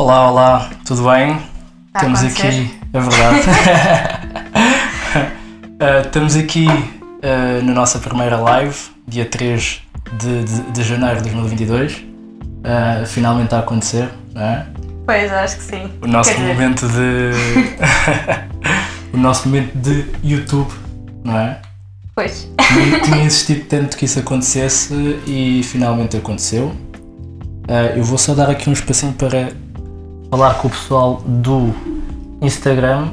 Olá, olá, tudo bem? Está a Estamos acontecer? aqui, é verdade. Uh, estamos aqui uh, na nossa primeira live, dia 3 de, de, de janeiro de 2022. Uh, finalmente a acontecer, não é? Pois, acho que sim. O nosso Quer dizer, momento de. o nosso momento de YouTube, não é? Pois. Tinha- Tinha insistido tanto que isso acontecesse e finalmente aconteceu. Ah, eu vou só dar aqui um espacinho para falar com o pessoal do Instagram.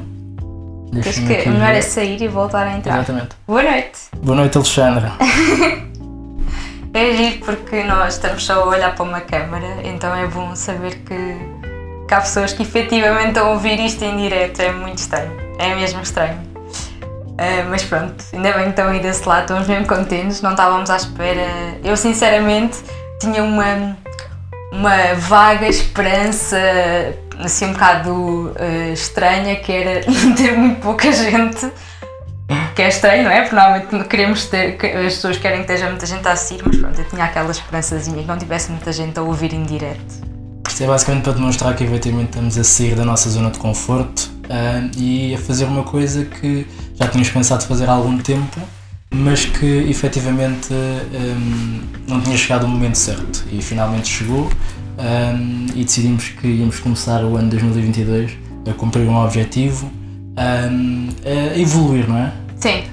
Acho que aqui o melhor ver. é sair e voltar a entrar. Exatamente. Boa noite. Boa noite, Alexandra. É giro porque nós estamos só a olhar para uma câmara, então é bom saber que, que há pessoas que efetivamente estão a ouvir isto em direto. É muito estranho. É mesmo estranho. Ah, mas pronto, ainda bem que estão aí desse lado, estamos mesmo contentes, não estávamos à espera. Eu sinceramente tinha uma, uma vaga esperança, assim um bocado ah, estranha, que era ter muito pouca gente. Que é estranho, não é? Porque normalmente queremos ter, as pessoas querem que esteja muita gente a assistir, mas pronto, eu tinha aquela esperançazinha que não tivesse muita gente a ouvir em direto. Isto é basicamente para demonstrar que efetivamente estamos a sair da nossa zona de conforto ah, e a fazer uma coisa que já tínhamos pensado fazer há algum tempo, mas que efetivamente ah, não tinha chegado o momento certo e finalmente chegou ah, e decidimos que íamos começar o ano 2022 a cumprir um objetivo, ah, a evoluir, não é? Sim.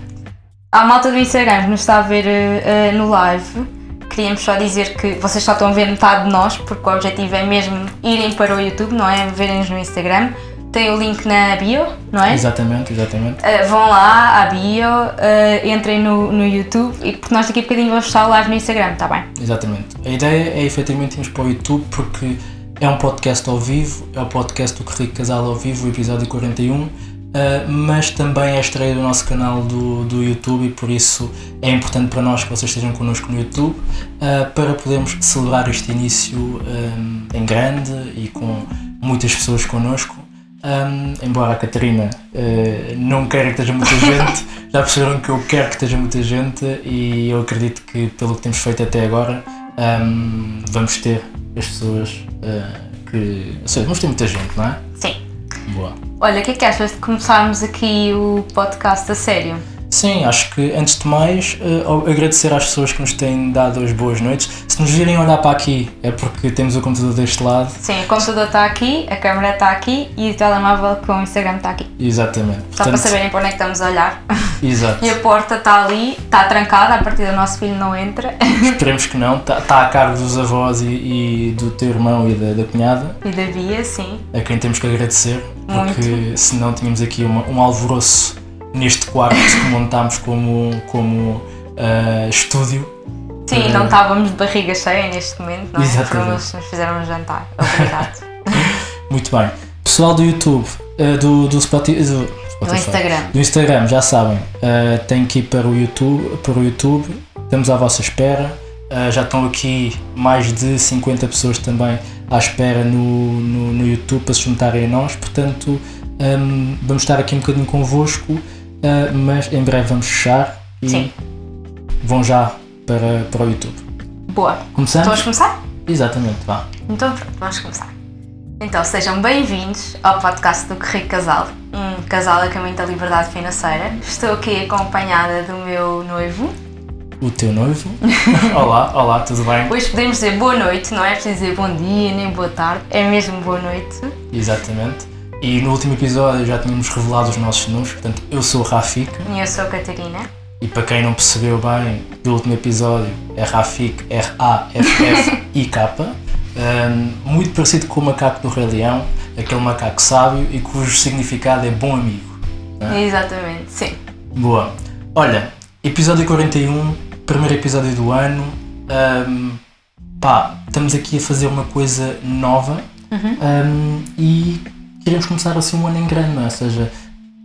À malta do Instagram que nos está a ver eh, no live, queríamos só dizer que vocês só estão a ver metade de nós, porque o objetivo é mesmo irem para o YouTube, não é? Verem-nos no Instagram. Tem o link na bio, não é? Exatamente, exatamente. Uh, vão lá à bio, uh, entrem no, no YouTube, e porque nós daqui a bocadinho vamos estar live no Instagram, está bem? Exatamente. A ideia é efetivamente irmos para o YouTube porque é um podcast ao vivo, é o podcast do Carrico Casal ao vivo, o episódio 41, ah, mas também é a estreia do nosso canal do, do YouTube e por isso é importante para nós que vocês estejam connosco no YouTube ah, para podermos celebrar este início ah, em grande e com muitas pessoas connosco. Um, embora a Catarina uh, não queira que esteja muita gente, já perceberam que eu quero que esteja muita gente e eu acredito que pelo que temos feito até agora um, vamos ter as pessoas uh, que. Ou seja, vamos ter muita gente, não é? Sim. Boa. Olha, o que é que achas de começarmos aqui o podcast a sério? Sim, acho que antes de mais uh, agradecer às pessoas que nos têm dado as boas noites. Se nos virem olhar para aqui é porque temos o computador deste lado. Sim, o computador está aqui, a câmera está aqui e o telemóvel com o Instagram está aqui. Exatamente. Só para saberem para onde é que estamos a olhar. Exato. E a porta está ali, está trancada, a partir do nosso filho não entra. Esperemos que não. Está tá a cargo dos avós e, e do teu irmão e da, da cunhada. E da Bia, sim. a quem temos que agradecer, porque Muito. senão tínhamos aqui uma- um alvoroço neste quarto que montámos como, como ah, estúdio. Sim, Para- não estávamos de barriga cheia neste momento, não é? Exatamente. Eles nos fizeram um jantar. Obrigado. Muito bem. Pessoal do YouTube, ah, do, do, Spotify, do, Spotify, Instagram. do Instagram, já sabem, ah, têm que ir para o YouTube, para o YouTube, estamos à vossa espera. Ah, já estão aqui mais de 50 pessoas também à espera no, no, no YouTube para se juntarem a nós, portanto hum, vamos estar aqui um bocadinho convosco, ah, mas em breve vamos fechar e Sim. vão já para, para o YouTube. Boa. Começamos? Vamos começar? Exatamente, vá. Então pronto, vamos começar. Então sejam bem-vindos ao podcast do Correio Casal, um casal a caminho da liberdade financeira. Estou aqui acompanhada do meu noivo. O teu noivo. olá, olá, tudo bem? Hoje podemos dizer boa noite, não é preciso dizer bom dia nem boa tarde, é mesmo boa noite. Exatamente. E no último episódio já tínhamos revelado os nossos nomes, portanto eu sou o Rafik E eu sou a Catarina. e para quem não percebeu bem do último episódio é Rafik, R-A-F-F-I-K. Hum, muito parecido com o macaco do Rei Leão, aquele macaco sábio e cujo significado é bom amigo. Exatamente, sim. Boa. Olha, episódio 41, primeiro episódio do ano. Ahm, pá, estamos aqui a fazer uma coisa nova ahm, e queremos começar assim um ano em grande, não é? Ou seja,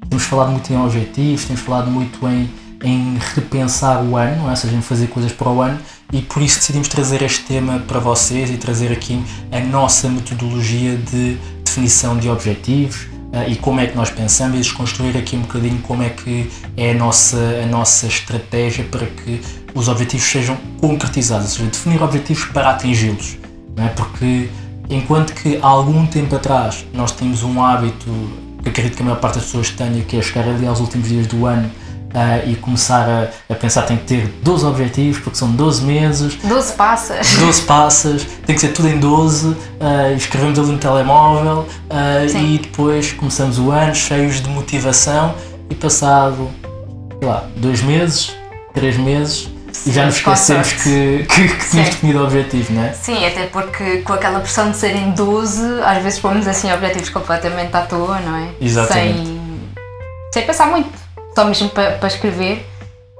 temos falado muito em objetivos, temos falado muito em, em repensar o ano, é? ou seja, em fazer coisas para o ano e por isso decidimos trazer este tema para vocês e trazer aqui a nossa metodologia de definição de objetivos, ah, e como é que nós pensamos e desconstruir aqui um bocadinho como é que é a nossa, a nossa estratégia para que os objetivos sejam concretizados, ou seja, definir objetivos para atingi-los, não é? Porque enquanto que há algum tempo atrás nós tínhamos um hábito que acredito que a maior parte das pessoas tenha, que é chegar ali aos últimos dias do ano Uh, e começar a, a, pensar tem que ter 12 objetivos porque são 12 meses. 12 passas. 12 passas, tem que ser tudo em 12 uh, escrevemos ali no telemóvel uh, e depois começamos o ano cheios de motivação e passado sei lá, dois meses, três meses e já nos esquecemos que, que, que tínhamos definido o objetivo, não é? Sim, até porque com aquela pressão de serem 12, às vezes pomos assim objetivos completamente à toa, não é? Exatamente. Sem, sem pensar muito só mesmo para, para escrever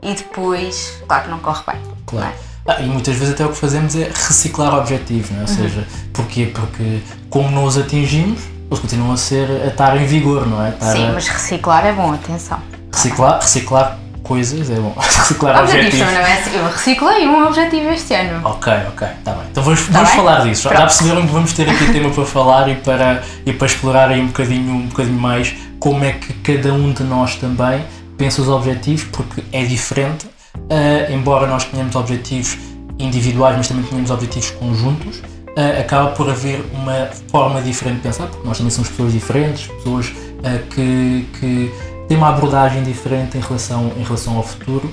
e depois, claro que não corre bem. Claro. É? Ah, e muitas vezes até o que fazemos é reciclar objetivos, não é? ou uhum. seja, porquê? Porque como não os atingimos, eles continuam a ser a estar em vigor, não é? Estar Sim, a... mas reciclar é bom, atenção. Reciclar, reciclar coisas é bom. reciclar objetivos. Não é? Assim. Eu reciclei um objetivo este ano. Ok, ok, está bem. Então vamos, tá vamos falar disso. Já perceberam que vamos ter aqui tema para falar e para, e para explorar aí um bocadinho, um bocadinho mais como é que cada um de nós também pensa os objetivos porque é diferente, uh, embora nós tenhamos objetivos individuais, mas também tenhamos objetivos conjuntos, uh, acaba por haver uma forma diferente de pensar, porque nós também somos pessoas diferentes, pessoas uh, que, que têm uma abordagem diferente em relação, em relação ao futuro,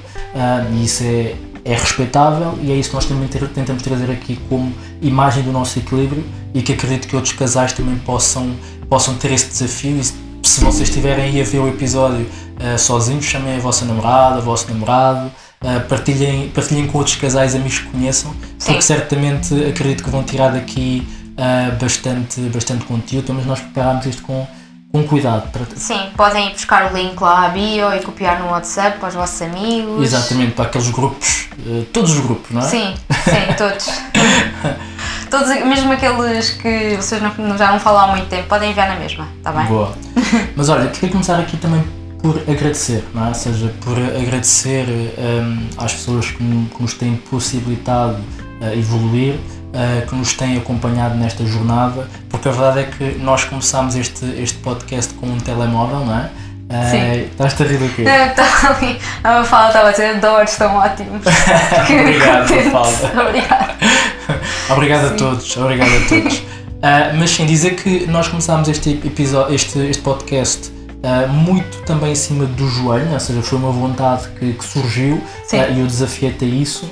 e isso é, é respeitável e é isso que nós também tentamos trazer aqui como imagem do nosso equilíbrio e que acredito que outros casais também possam, possam ter esse desafio e se vocês estiverem aí a ver o episódio uh, sozinhos, chamem a vossa namorada, o vosso namorado, uh, partilhem, partilhem com outros casais, amigos que conheçam, Sim. porque certamente acredito que vão tirar daqui uh, bastante, bastante conteúdo, mas nós preparámos isto com, com cuidado. Para... Sim, podem ir buscar o link lá à bio e copiar no WhatsApp para os vossos amigos. Exatamente, para aqueles grupos, todos os grupos, não é? Sim, sim, todos. todos mesmo aqueles que vocês não, já não falam há muito tempo, podem enviar na mesma, está bem? Boa. Mas olha, queria começar aqui também por agradecer, não é? Ou seja, por agradecer um, às pessoas que, que, nos têm possibilitado uh, evoluir, que nos têm acompanhado nesta jornada, porque a verdade é que nós começámos este, este podcast com um telemóvel, não é? Uh, Sim. Estás-te a rir do quê? Estava ali, a Mafalda estava a dizer, adoro, estão ótimos. obrigado, Mafalda. Obrigado. obrigado a todos, obrigado a todos. Uh, mas sim, dizer que nós começámos este, episódio, este, este podcast Uh, muito também em cima do joelho, ou seja, foi uma vontade que, que surgiu uh, e eu desafiei-te a isso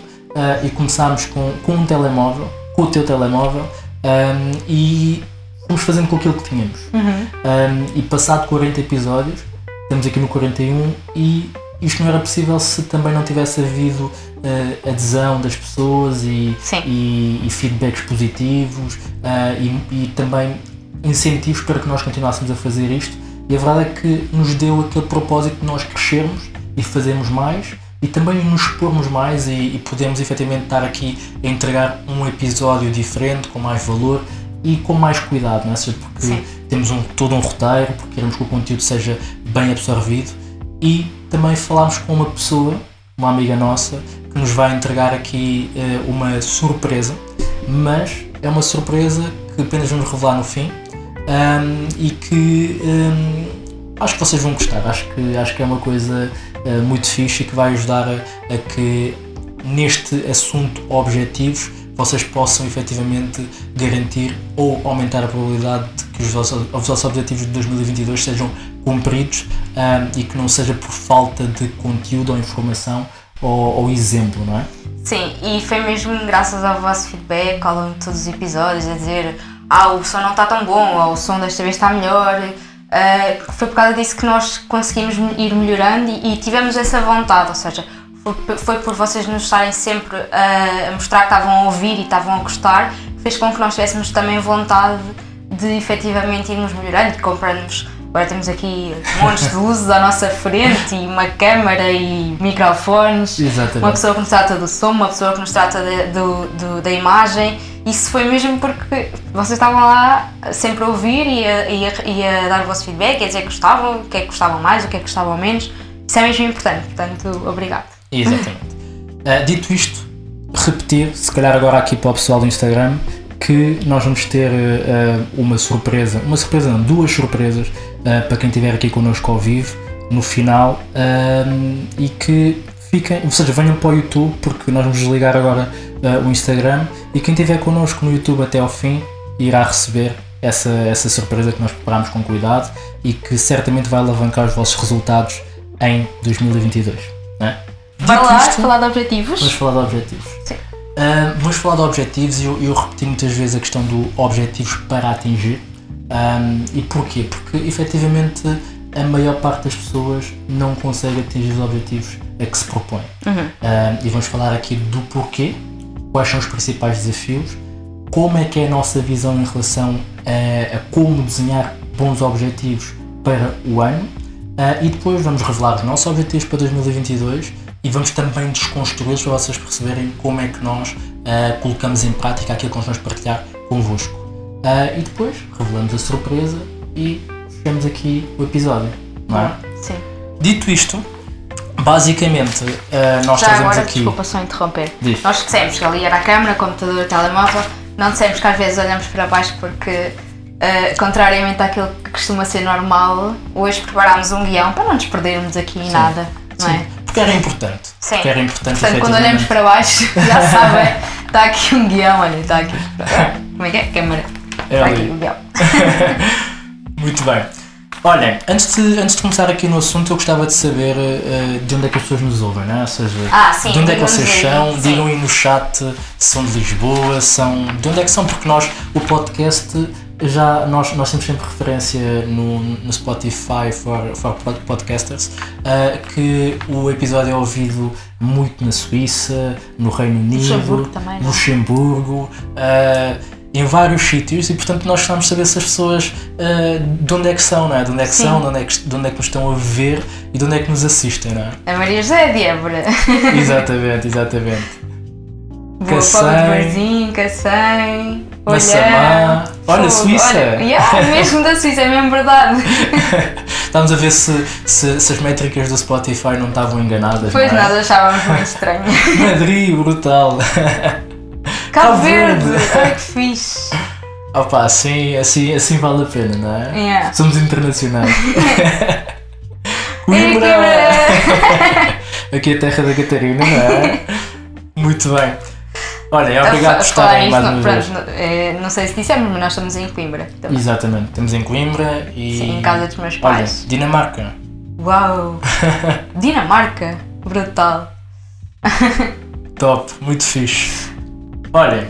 e começámos com, com um telemóvel, com o teu telemóvel um, e fomos fazendo com aquilo que tínhamos. Uhum. Um, e passado 40 episódios, estamos aqui no 41 e isto não era possível se também não tivesse havido adesão das pessoas e, e, e feedbacks positivos e, e também incentivos para que nós continuássemos a fazer isto e a verdade é que nos deu aquele propósito de nós crescermos e fazermos mais e também nos expormos mais e, e podemos efetivamente estar aqui a entregar um episódio diferente, com mais valor e com mais cuidado, não é? Seja porque Sim. temos um, todo um roteiro, porque queremos que o conteúdo seja bem absorvido e também falámos com uma pessoa, uma amiga nossa, que nos vai entregar aqui uh, uma surpresa, mas é uma surpresa que apenas vamos revelar no fim um, e que um, acho que vocês vão gostar. Acho que, acho que é uma coisa uh, muito fixe e que vai ajudar a, a, que neste assunto objetivos vocês possam efetivamente garantir ou aumentar a probabilidade de que os vossos, os vossos objetivos de 2022 sejam cumpridos um, e que não seja por falta de conteúdo ou informação ou, ou exemplo, não é? Sim, e foi mesmo graças ao vosso feedback ao longo de todos os episódios, a dizer ah, o som não está tão bom, ou o som desta vez está melhor. Uh, foi por causa disso que nós conseguimos ir melhorando e, e tivemos essa vontade, ou seja, foi, foi por vocês nos estarem sempre a, a mostrar que estavam a ouvir e estavam a gostar, fez com que nós tivéssemos também vontade de efetivamente irmos melhorando e comprarmos. Agora temos aqui montes de luzes à nossa frente e uma câmara e microfones, Exatamente. uma pessoa que nos trata do som, uma pessoa que nos trata de, do, do, da imagem isso foi mesmo porque vocês estavam lá sempre a ouvir e a, e a, e a dar o vosso feedback, a dizer que gostavam, o que é que gostavam mais, o que é que gostavam menos. Isso é mesmo importante, portanto, obrigado. Exatamente. uh, dito isto, repetir, se calhar agora aqui para o pessoal do Instagram, que nós vamos ter uh, uma surpresa, uma surpresa não, duas surpresas uh, para quem estiver aqui connosco ao vivo no final e que fiquem, ou seja, venham para o YouTube porque nós vamos desligar agora uh, o Instagram e quem estiver connosco no YouTube até ao fim irá receber essa, essa surpresa que nós preparamos com cuidado e que certamente vai alavancar os vossos resultados em 2022. Né? Vai lá isto, falar de objetivos? Vamos falar de objetivos. Sim. Uh, vamos falar de objetivos e eu, eu repeti muitas vezes a questão do objetivos para atingir. Um, e porquê? Porque efetivamente a maior parte das pessoas não consegue atingir os objetivos a que se propõe. Uhum. e vamos falar aqui do porquê, quais são os principais desafios, como é que é a nossa visão em relação a, a como desenhar bons objetivos para o ano uh, e depois vamos revelar os nossos objetivos para 2022 e vamos também desconstruí-los para vocês perceberem como é que nós uh, colocamos em prática aquilo que nós vamos partilhar convosco. Uh, e depois revelamos a surpresa e fechamos aqui o episódio, não é? Sim. Dito isto, basicamente uh, nós Já trazemos agora, aqui. desculpa só interromper. Diz. Nós dissemos que ali era a câmera, computador, telemóvel. Não dissemos que às vezes olhamos para baixo porque, uh, contrariamente àquilo que costuma ser normal, hoje preparámos um guião para não nos perdermos aqui em nada, não Sim, é? porque era importante. Sim. Porque era importante, Portanto, quando olhamos para baixo, já sabem, está aqui um guião, olha, está aqui. Como é que é? Câmara. É Está ali. aqui o guião. Muito bem. Olhem, antes de, antes de começar aqui no assunto, eu gostava de saber eh, de onde é que as pessoas nos ouvem, né? Ou seja, Ah, sim, de onde é que vocês são, sim. digam aí no chat se são de Lisboa, são. De onde é que são? Porque nós, o podcast, já nós, nós temos sempre referência no, no Spotify for, for pod- podcasters eh, que o episódio é ouvido muito na Suíça, no Reino Unido, Luxemburgo também, é? Luxemburgo, eh, em vários sítios e portanto nós precisamos saber se as pessoas eh, de onde é que são, não é? De onde é que Sim. são, de onde é que, de onde é que nos estão a ver e de onde é que nos assistem, não é? A Maria José é de Évora. exatamente, exatamente. Boa Cacém. Cacém, Massamá. Olha. Suíça. Olha, yeah, mesmo da Suíça, é mesmo verdade. Estamos a ver se, se, se as métricas do Spotify não estavam enganadas. Pois é? nós achávamos muito estranho. Madrid, brutal. Cabo Verde, ai que fixe. Opa, assim, assim, assim vale a pena, não é? Yeah. Somos internacionais. Coimbra! Aqui é a terra da Catarina, não é? Muito bem. Olha, obrigado por estarem mais não, uma vez. não, eh, não sei se dissemos, mas nós estamos em Coimbra. também. Exatamente, estamos em Coimbra e. Sim, em casa dos meus Olha, pais. Dinamarca. Uau! Dinamarca, brutal. Top, muito fixe. Olha,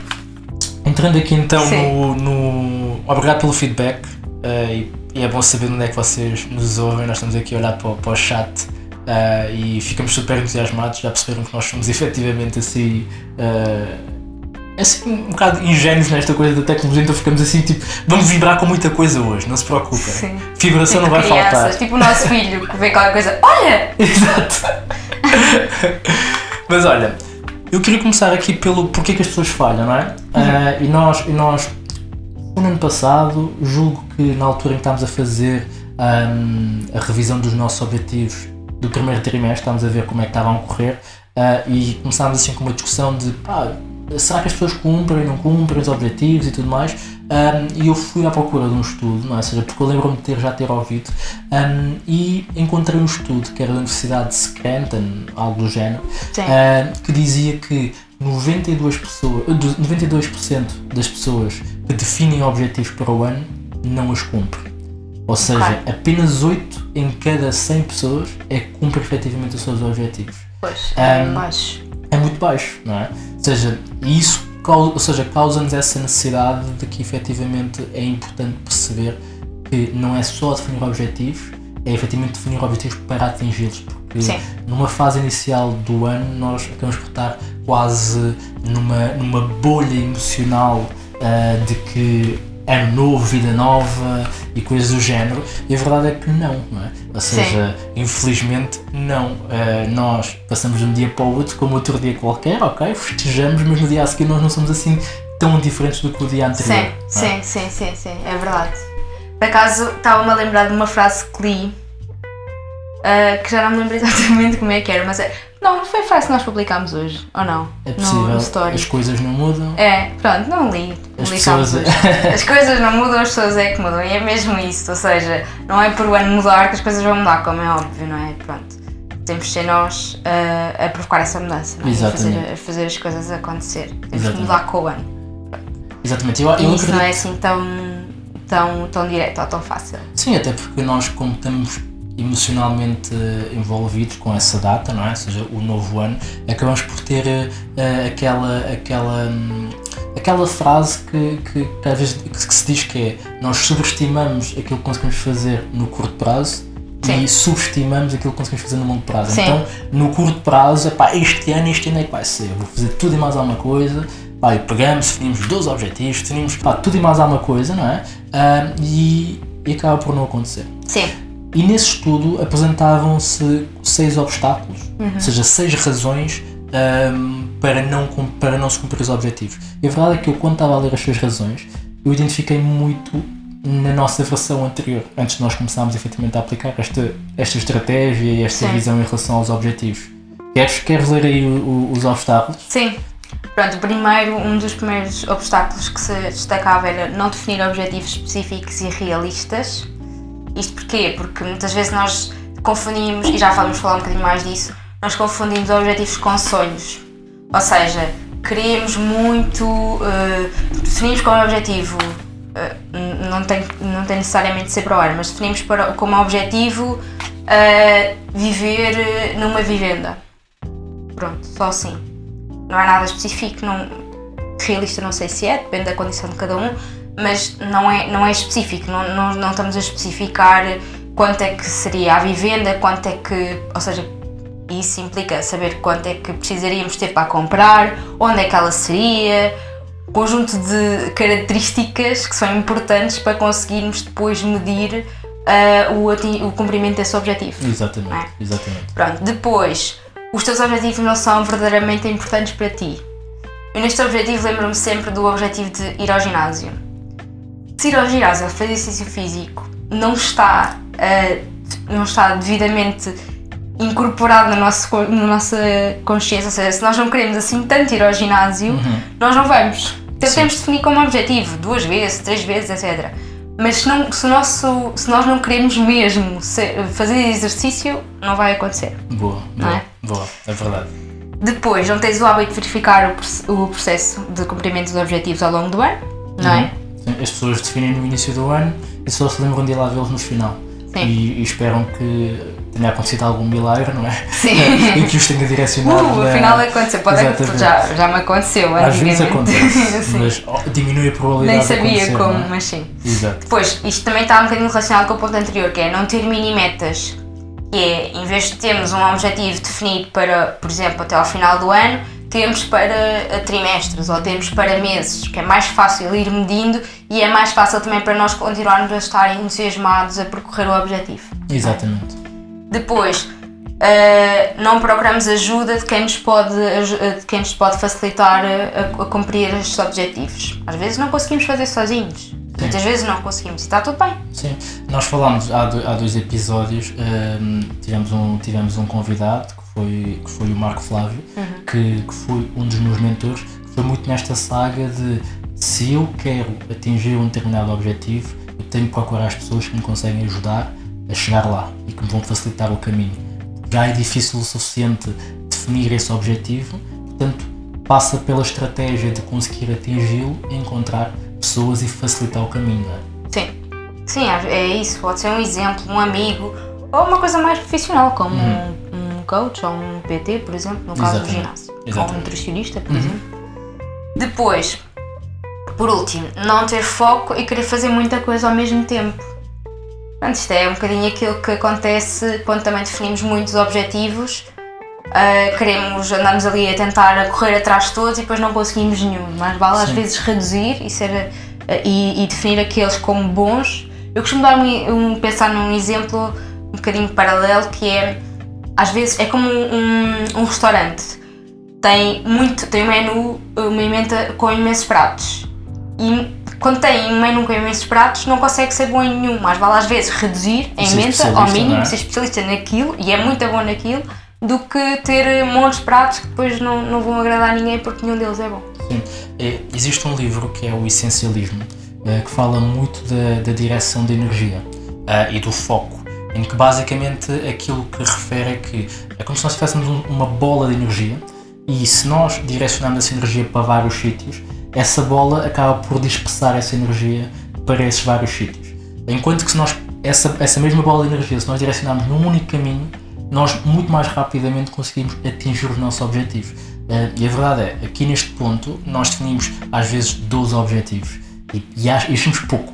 entrando aqui então no, no- Obrigado pelo feedback eh, e, e é bom saber onde é que vocês nos ouvem. Nós estamos aqui a olhar para, o- para o chat eh, e ficamos super entusiasmados. Já perceberam que nós somos efetivamente assim. eh, assim, um bocado ingênuos nesta coisa da tecnologia, então ficamos assim, tipo, vamos vibrar com muita coisa hoje, não se preocupem. Sim. Vibração não vai Tipo crianças, faltar. Tipo o nosso filho que vê qualquer coisa. Olha! Exato. Mas olha, eu queria começar aqui pelo porquê que as pessoas falham, não é? Ah, e nós, e nós, no ano passado, julgo que na altura em que estávamos a fazer ahm, a revisão dos nossos objetivos do primeiro trimestre, estávamos a ver como é que estavam a correr ah, e começámos assim com uma discussão de pá, será que as pessoas cumprem, não cumprem os objetivos e tudo mais? Ahm, e eu fui à procura de um estudo, não é? Ou seja, porque eu lembro-me de ter, já ter ouvido ahm, e encontrei um estudo que era da Universidade de Scranton, algo do género, que dizia que 92%, pessoas, eh, do- 92% das pessoas que definem objetivos para o ano não os cumprem. Ou seja, Ok. apenas 8 em cada 100 pessoas é que cumprem efetivamente os seus objetivos Pois, é baixo. É muito baixo, não é? Ou seja, isso ou seja, causa-nos essa necessidade de que efetivamente é importante perceber que não é só definir objetivos, é efetivamente definir objetivos para atingi-los, porque Sim. numa fase inicial do ano nós acabamos por estar quase numa, numa bolha emocional ah, de que ano novo, vida nova e coisas do género, e a verdade é que não, não é? Ou seja, infelizmente não. Ah, nós passamos de um dia para o outro como outro dia qualquer, ok, festejamos, mas no dia a seguir nós não somos assim tão diferentes do que o dia anterior. Sim, é? sim, sim, sim, sim, é verdade. Por acaso estava-me a lembrar de uma frase que li ah, que já não me lembro exatamente como é que era, mas é. Não, foi a frase que nós publicámos hoje, ou não? É possível, no as coisas não mudam. É, pronto, não li. As pessoas- hoje. As coisas não mudam, as pessoas é que mudam. E é mesmo isso, ou seja, não é por o ano mudar que as coisas vão mudar, como é óbvio, não é? Pronto. Temos de ser nós ah, a provocar essa mudança, não é? A Exatamente. fazer, a fazer as coisas acontecer. Temos Exatamente. que mudar com o ano. Exatamente. Eu, eu e isso acredito- não é assim tão, tão, tão direto ou tão fácil. Sim, até porque nós, como estamos emocionalmente envolvidos com essa data, não é? Ou seja, o novo ano, acabamos por ter eh, aquela, aquela, hum, aquela frase que, que, que às vezes que, se diz que é nós subestimamos aquilo que conseguimos fazer no curto prazo Sim. e subestimamos aquilo que conseguimos fazer no longo prazo. Sim. Então, no curto prazo, epá, este ano, este ano é que vai ser, vou fazer tudo e mais alguma coisa. Pá, e pegamos, definimos 12 objetivos, definimos pá, tudo e mais alguma coisa, não é? Ah, e, e acaba por não acontecer. Sim, E nesse estudo apresentavam-se seis obstáculos, Uhum. ou seja, seis razões ahm, para, não, para não se cumprir os objetivos. E a verdade é que eu, quando estava a ler as seis razões, eu identifiquei muito na nossa versão anterior, antes de nós começarmos efetivamente a aplicar esta, esta estratégia e esta Sim. visão em relação aos objetivos. Queres, queres ler aí o- o- os obstáculos? sim. Pronto, primeiro, um dos primeiros obstáculos que se destacava era não definir objetivos específicos e realistas. Isto porquê? Porque muitas vezes nós confundimos, e já vamos falar um bocadinho mais disso, nós confundimos objetivos com sonhos. Ou seja, queremos muito, eh, definimos como objetivo, n- não, tem, não tem necessariamente de ser para o ano, mas definimos para, como objetivo eh, viver numa vivenda. Pronto, só assim. Não é nada específico, não, realista não sei se é, depende da condição de cada um, mas não é, não é específico, não, não, não estamos a especificar quanto é que seria a vivenda, quanto é que, ou seja, isso implica saber quanto é que precisaríamos ter para comprar, onde é que ela seria, conjunto de características que são importantes para conseguirmos depois medir ah, o, o cumprimento desse objetivo. Exatamente, É. exatamente. Pronto, depois, os teus objetivos não são verdadeiramente importantes para ti. Eu neste objetivo lembro-me sempre do objetivo de ir ao ginásio. Se ir ao ginásio, fazer exercício físico, não está, ah, não está devidamente incorporado na nossa, na nossa consciência, ou seja, se nós não queremos assim tanto ir ao ginásio, nós não vamos. Então Sim. temos de definir como objetivo, duas vezes, três vezes, etc. Mas se, não, se, nosso, se nós não queremos mesmo se- fazer exercício, não vai acontecer. Boa, Não boa, é? boa, é verdade. Depois, não tens o hábito de verificar o, o processo de cumprimento dos objetivos ao longo do ano, não é? As pessoas definem no início do ano e só se lembram de ir lá vê-los no final. E, e esperam que tenha acontecido algum milagre, não é? Sim. e que os tenha direcionado. Uh, na- afinal aconteceu, pode Exatamente. já, já me aconteceu Às vezes acontece, mas diminui a probabilidade Nem sabia como, é? mas sim. Exato. Depois, isto também está um bocadinho relacionado com o ponto anterior, que é não ter mini metas. Que é, em vez de termos um objetivo definido para, por exemplo, até ao final do ano, temos para eh, trimestres ou temos para meses, que é mais fácil ir medindo e é mais fácil também para nós continuarmos a estar entusiasmados a percorrer o objetivo. Exatamente. Depois, eh, não procuramos ajuda de quem nos pode, eh, de quem nos pode facilitar a, a- cumprir estes objetivos. Às vezes não conseguimos fazer sozinhos, muitas vezes não conseguimos e está tudo bem. Sim, nós falámos há, do- há dois episódios, hum, tivemos, um, tivemos um convidado que foi, que foi o Marco Flávio, que, que foi um dos meus mentores, que foi muito nesta saga de se eu quero atingir um determinado objetivo, eu tenho que procurar as pessoas que me conseguem ajudar a chegar lá e que me vão facilitar o caminho. Já é difícil o suficiente definir esse objetivo, portanto, passa pela estratégia de conseguir atingi-lo, encontrar pessoas e facilitar o caminho. é? Sim, sim, é isso. Pode ser um exemplo, um amigo ou uma coisa mais profissional, como um, um coach ou um PT, por exemplo, no caso do Exatamente. ginásio, ou um Exatamente. nutricionista, por exemplo. Depois, por último, não ter foco e querer fazer muita coisa ao mesmo tempo. Portanto, isto é um bocadinho aquilo que acontece quando também definimos muitos objetivos. ah, queremos, andamos ali a tentar correr atrás de todos e depois não conseguimos nenhum. Mas vale às Sim. vezes reduzir e, ser, ah, e, e definir aqueles como bons. Eu costumo dar um, um- pensar num exemplo um bocadinho paralelo que é às vezes é como um, um restaurante. Tem muito tem um menu uma emenda com imensos pratos. E quando tem um menu com imensos pratos não consegue ser bom em nenhum. Mas vale às vezes reduzir a emenda ao mínimo é? ser especialista naquilo. E é muito bom naquilo do que ter montes de pratos que depois não, não vão agradar a ninguém porque nenhum deles é bom. Sim. É, existe um livro que é o Essencialismo, eh, que fala muito da, da direção de energia eh, e do foco, em que basicamente aquilo que refere é que é como se nós tivéssemos um- uma bola de energia e se nós direcionarmos essa energia para vários sítios, essa bola acaba por dispersar essa energia para esses vários sítios. Enquanto que se nós, essa, essa mesma bola de energia, se nós direcionarmos num único caminho, nós muito mais rapidamente conseguimos atingir os nossos objetivos. Uh, e a verdade é, aqui neste ponto, nós definimos às vezes 12 objetivos e, e achamos pouco.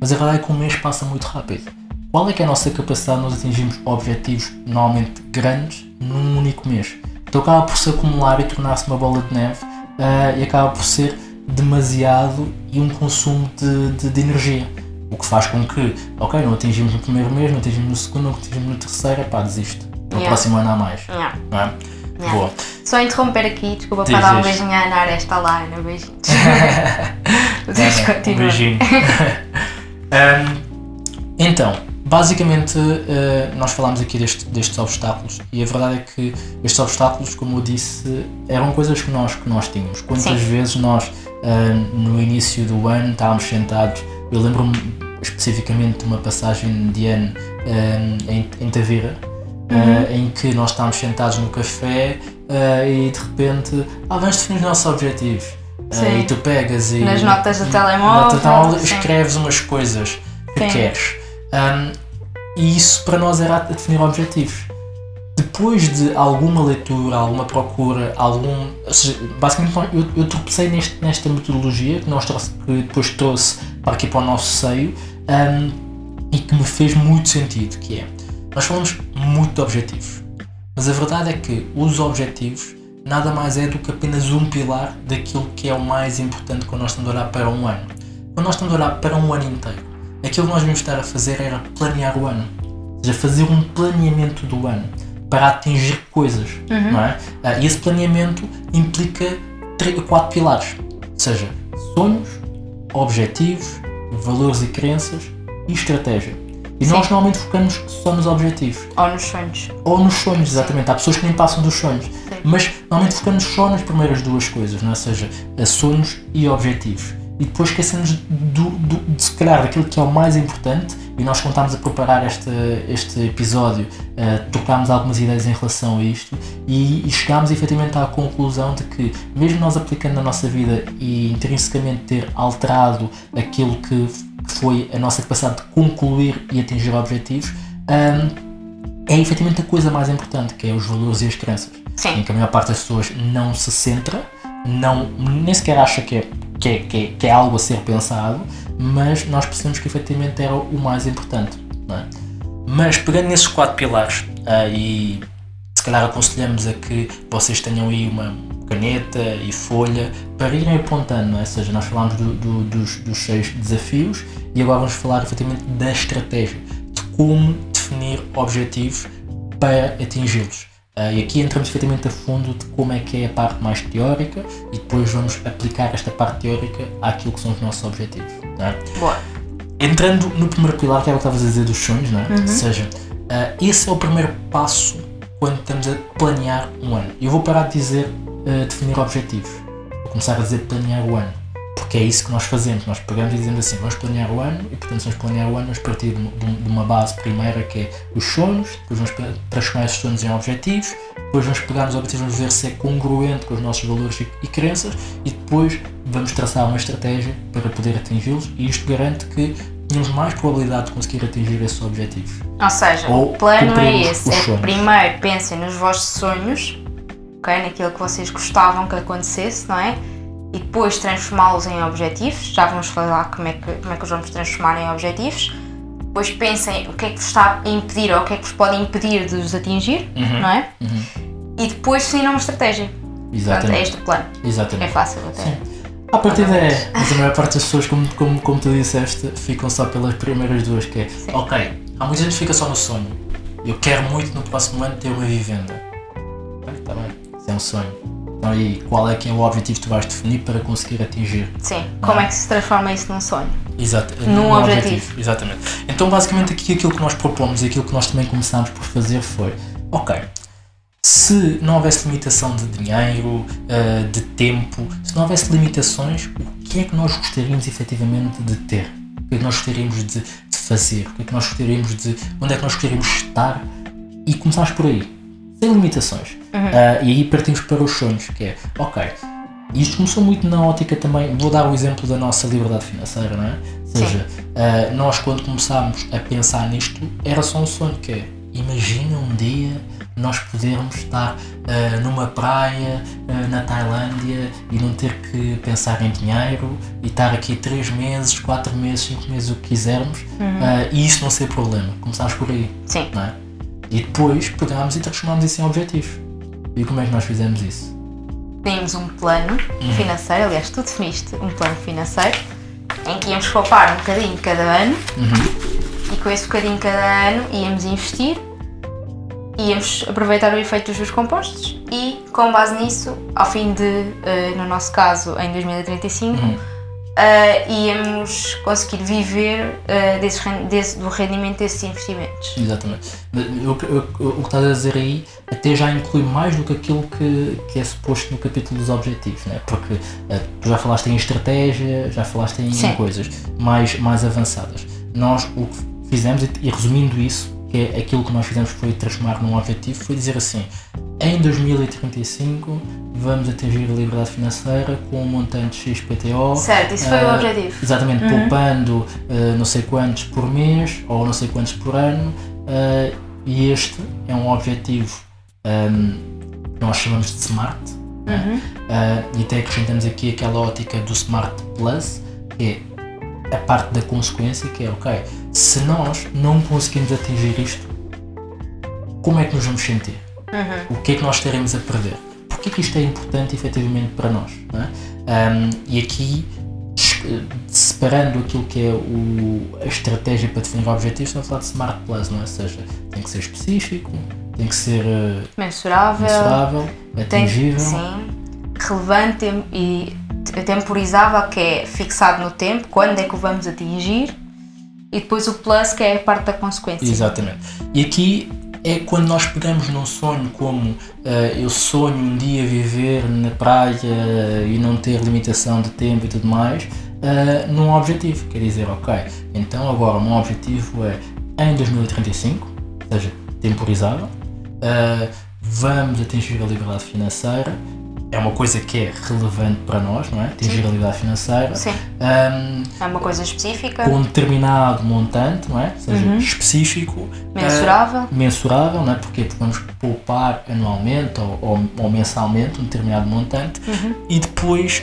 Mas a verdade é que um mês passa muito rápido. Qual é que é a nossa capacidade de nós atingirmos objetivos normalmente grandes num único mês? Então acaba por se acumular e tornar-se uma bola de neve uh, e acaba por ser demasiado e um consumo de, de, de, energia. O que faz com que, ok, não atingimos no primeiro mês, não atingimos no segundo, não atingimos no terceiro, pá, desisto. No yeah. próximo ano há mais. Yeah. Não é? Yeah. Boa. Só interromper aqui, desculpa para dar um beijinho à Ana Aresta lá, Ana, beijinhos. um beijinho. um, então, Basicamente, uh, nós falámos aqui deste, destes obstáculos e a verdade é que estes obstáculos, como eu disse, eram coisas que nós, que nós tínhamos. Quantas Sim. vezes nós, uh, no início do ano, estávamos sentados, eu lembro-me especificamente de uma passagem de ano uh, em, em Tavira, uhum. em que nós estávamos sentados no café e de repente, ah, vamos definir os nossos objetivos. e tu pegas e. Nas notas do telemóvel. Nota, então, escreves umas coisas que Sim. queres um, e isso para nós era definir objetivos. Depois de alguma leitura, alguma procura, algum. Ou seja, basicamente eu, eu tropecei neste, nesta metodologia que, nós trouxe, que depois trouxe para aqui para o nosso seio um, e que me fez muito sentido, que é nós falamos muito de objetivos, mas a verdade é que os objetivos nada mais é do que apenas um pilar daquilo que é o mais importante quando nós estamos a olhar para um ano. Quando nós estamos a olhar para um ano inteiro, aquilo que nós devíamos estar a fazer era planear o ano. Ou seja, fazer um planeamento do ano para atingir coisas. Uhum. Não é? Ah, e esse planeamento implica três, quatro pilares. Ou seja, sonhos, objetivos, valores e crenças e estratégia. E Sim. nós normalmente focamos só nos objetivos. Ou nos sonhos. Ou nos sonhos, exatamente. Há pessoas que nem passam dos sonhos. Sim. Mas normalmente focamos só nas primeiras duas coisas, não é? ou seja, sonhos e objetivos e depois esquecemos do, do, de se calhar daquilo que é o mais importante e nós quando estávamos a preparar este, este episódio uh, trocámos algumas ideias em relação a isto e, e chegámos efetivamente à conclusão de que mesmo nós aplicando na nossa vida e intrinsecamente ter alterado aquilo que foi a nossa capacidade de concluir e atingir objetivos um, é efetivamente a coisa mais importante que é os valores e as crenças Sim. em que a maior parte das pessoas não se centra não, nem sequer acha que é que é, que, é, que é algo a ser pensado, mas nós percebemos que efetivamente era o mais importante. É? Mas pegando nesses quatro pilares uh, e se calhar aconselhamos a que vocês tenham aí uma caneta e folha para irem apontando, é? ou seja, nós falámos do, do, dos, dos seis desafios e agora vamos falar efetivamente da estratégia, de como definir objetivos para atingi-los. Uh, e aqui entramos efetivamente a fundo de como é que é a parte mais teórica e depois vamos aplicar esta parte teórica àquilo que são os nossos objetivos. É? Boa. Entrando no primeiro pilar, que é o que estavas a dizer dos sonhos, não é? Uhum. ou seja, uh, esse é o primeiro passo quando estamos a planear um ano. Eu vou parar de dizer uh, definir objetivos, vou começar a dizer planear o ano porque é isso que nós fazemos. Nós pegamos e dizemos assim: vamos planear o ano, e portanto, vamos planear o ano, vamos partir de, uma base primeira que é os sonhos, depois vamos transformar esses sonhos em objetivos, depois vamos pegar nos objetivos, vamos ver se é congruente com os nossos valores e, e crenças, e depois vamos traçar uma estratégia para poder atingi-los, e isto garante que temos mais probabilidade de conseguir atingir esses objetivos. Ou seja, Ou o plano é esse: é primeiro pensem nos vossos sonhos, okay, naquilo que vocês gostavam que acontecesse, não é? E depois transformá-los em objetivos. Já vamos falar como é, que, como é que os vamos transformar em objetivos. Depois pensem o que é que vos está a impedir ou o que é que vos pode impedir de os atingir, uhum. não é? Uhum. E depois definem uma estratégia. Exatamente. Portanto, é este o plano. Exatamente. É fácil até. Sim. A partir é, mas a maior parte das pessoas, como, como, como tu disseste, ficam só pelas primeiras duas, que é, Sim. ok, há muita gente que fica só no sonho. Eu quero muito no próximo ano ter uma vivenda. Está bem, isso é um sonho e qual é que é o objetivo que tu vais definir para conseguir atingir? Sim, como é? é que se transforma isso num sonho? Exato, num, num objetivo. objetivo. Exatamente. Então, basicamente, aqui aquilo que nós propomos e aquilo que nós também começámos por fazer foi: ok, se não houvesse limitação de dinheiro, uh, de tempo, se não houvesse limitações, o que é que nós gostaríamos efetivamente de ter? O que é que nós gostaríamos de, de fazer? O que é que nós gostaríamos de. onde é que nós gostaríamos de estar? E começámos por aí sem limitações. Uhum. Uh, e aí partimos para os sonhos, que é, ok, isto começou muito na ótica também, vou dar o exemplo da nossa liberdade financeira, não é? Ou seja, uh, nós quando começámos a pensar nisto, era só um sonho, que é, imagina um dia nós podermos estar uh, numa praia uh, na Tailândia e não ter que pensar em dinheiro e estar aqui 3 meses, 4 meses, 5 meses, o que quisermos uhum. uh, e isso não ser problema. Começámos por aí. Sim. Não é? E depois pegámos e transformámos isso em objetivos. E como é que nós fizemos isso? Tínhamos um plano uhum. financeiro, aliás, tu definiste um plano financeiro em que íamos poupar um bocadinho cada ano uhum. e com esse bocadinho cada ano íamos investir íamos aproveitar o efeito dos juros compostos e, com base nisso, ao fim de, uh, no nosso caso, em 2035, uhum. Uh, íamos conseguir viver uh, desses, desse, do rendimento desses investimentos. Exatamente. O, o, o, que estás a dizer aí até já inclui mais do que aquilo que, que é suposto no capítulo dos objetivos, né? porque tu já falaste em estratégia, já falaste em, em coisas mais, mais avançadas. Nós o que fizemos, e resumindo isso, que é aquilo que nós fizemos foi transformar num objetivo, foi dizer assim, em 2035 vamos atingir a liberdade financeira com um montante XPTO. Certo, isso foi uh, o objetivo. Exatamente, uhum. poupando uh, não sei quantos por mês ou não sei quantos por ano uh, e este é um objetivo um, que nós chamamos de SMART uhum. e até acrescentamos aqui aquela ótica do SMART Plus, que é a parte da consequência, que é ok, se nós não conseguimos atingir isto, como é que nos vamos sentir? Uhum. O que é que nós teremos a perder? Porquê que isto é importante efetivamente para nós? É? Um, e aqui, separando aquilo que é o, a estratégia para definir objetivos, estamos a falar de Smart Plus, não é? Ou seja, tem que ser específico, tem que ser uh, mensurável, mensurável atingível. Tem, sim, relevante e temporizável, que é fixado no tempo, quando é que o vamos atingir e depois o plus, que é a parte da consequência. Exatamente. E aqui é quando nós pegamos num sonho como uh, eu sonho um dia viver na praia e não ter limitação de tempo e tudo mais, uh, num objetivo. Quer dizer, ok, então agora o meu objetivo é em 2035, ou seja, temporizado, uh, vamos atingir a liberdade financeira é uma coisa que é relevante para nós, não é? Atingir a liberdade financeira. Sim. Um, é uma coisa específica. Com um determinado montante, não é? Ou seja, uhum. específico. Mensurável. Uh, mensurável, não é? Porque vamos poupar anualmente ou, ou, ou mensalmente um determinado montante. Uhum. E depois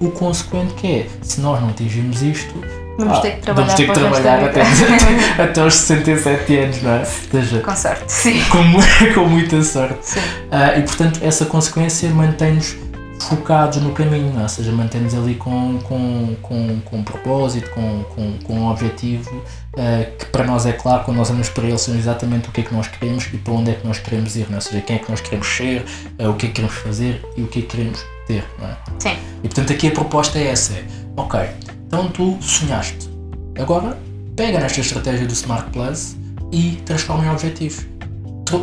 um, o consequente que é, se nós não atingirmos isto, Vamos ter que trabalhar, ter que trabalhar até, até aos 67 anos, não é? Seja, com sorte, sim. Com, com muita sorte. Sim. Uh, e portanto, essa consequência mantém-nos focados no caminho, não é? ou seja, mantém-nos ali com, com, com, com um propósito, com, com, com um objetivo uh, que para nós é claro, quando nós olhamos para ele, sabemos exatamente o que é que nós queremos e para onde é que nós queremos ir, não é? ou seja, quem é que nós queremos ser, uh, o que é que queremos fazer e o que é que queremos ter. Não é? Sim. E portanto, aqui a proposta é essa: é, ok, então tu sonhaste. Agora pega nesta estratégia do Smart Plus e transforma em objetivos.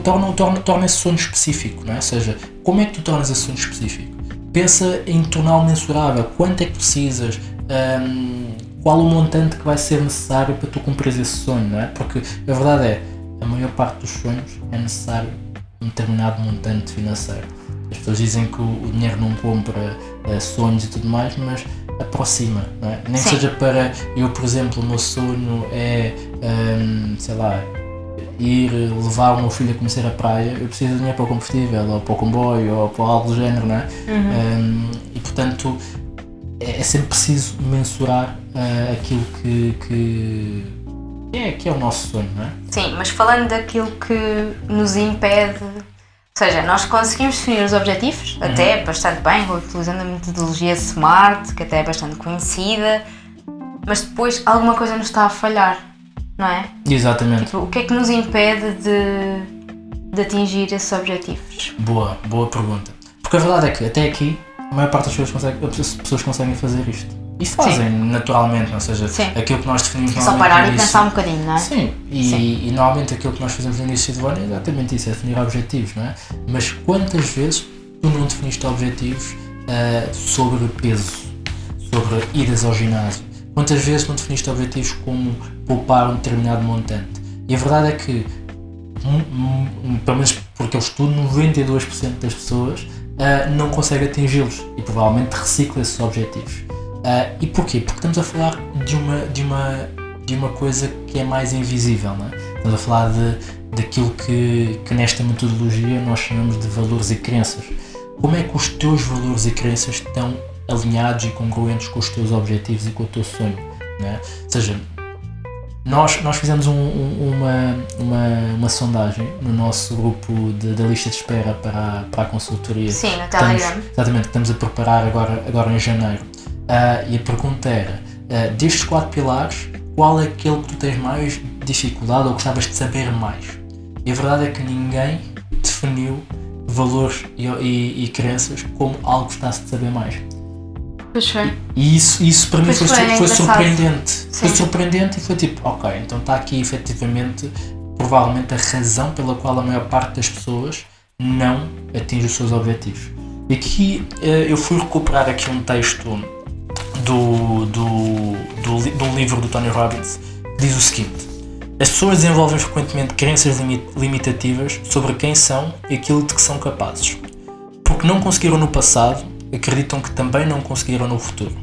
Torna, torna, torna esse sonho específico, não é? Ou seja, como é que tu tornas esse sonho específico? Pensa em torná-lo mensurável. Quanto é que precisas? Um, qual o montante que vai ser necessário para tu cumprir esse sonho, não é? Porque a verdade é, a maior parte dos sonhos é necessário um determinado montante financeiro. As pessoas dizem que o, dinheiro não compra uh, sonhos e tudo mais, mas aproxima, é? Nem que seja para eu, por exemplo, o meu sonho é, um, sei lá, ir levar o meu filho a conhecer a praia, eu preciso de dinheiro para o combustível, ou para o comboio, ou para algo do género, não é? Uhum. Um, e portanto é, é, sempre preciso mensurar uh, aquilo que, que, é, que é o nosso sonho, não é? Sim, mas falando daquilo que nos impede ou seja, nós conseguimos definir os objetivos, uhum. até bastante bem, utilizando a metodologia SMART, que até é bastante conhecida, mas depois alguma coisa nos está a falhar, não é? Exatamente. Tipo, o que é que nos impede de, de atingir esses objetivos? Boa, boa pergunta. Porque a verdade é que até aqui a maior parte das pessoas, consegue, as pessoas conseguem fazer isto. E fazem Sim. naturalmente, ou seja, Sim. aquilo que nós definimos é Só parar e pensar um bocadinho, não é? Sim, e, Sim. E, normalmente aquilo que nós fazemos no início do ano é exatamente isso, é definir objetivos, não é? Mas quantas vezes tu não definiste objetivos uh, sobre peso, sobre idas ao ginásio? Quantas vezes não definiste objetivos como poupar um determinado montante? E a verdade é que, um, um, pelo menos porque eu estudo, 92% das pessoas uh, não consegue atingi-los e provavelmente recicla esses objetivos. Uh, e porquê? Porque estamos a falar de uma, de uma, de uma coisa que é mais invisível, não é? Estamos a falar de, daquilo que, que nesta metodologia nós chamamos de valores e crenças. Como é que os teus valores e crenças estão alinhados e congruentes com os teus objetivos e com o teu sonho? É? Ou seja, nós, nós fizemos um, um, uma, uma, uma sondagem no nosso grupo de, da lista de espera para, para a consultoria. Sim, no Telegram. Exatamente, que estamos a preparar agora, agora em janeiro. Uh, e a pergunta era: uh, destes quatro pilares, qual é aquele que tu tens mais dificuldade ou gostavas de saber mais? E a verdade é que ninguém definiu valores e, e, e crenças como algo que está-se de saber mais. Pois foi. E isso, isso para mim foi, foi, é foi surpreendente. Foi Sim. surpreendente e foi tipo, ok, então está aqui efetivamente, provavelmente a razão pela qual a maior parte das pessoas não atinge os seus objetivos. E aqui eh, eu fui recuperar aqui um texto do, do, do, do livro do Tony Robbins diz o seguinte: As pessoas desenvolvem frequentemente crenças limi- limitativas sobre quem são e aquilo de que são capazes. Porque não conseguiram no passado, acreditam que também não conseguiram no futuro.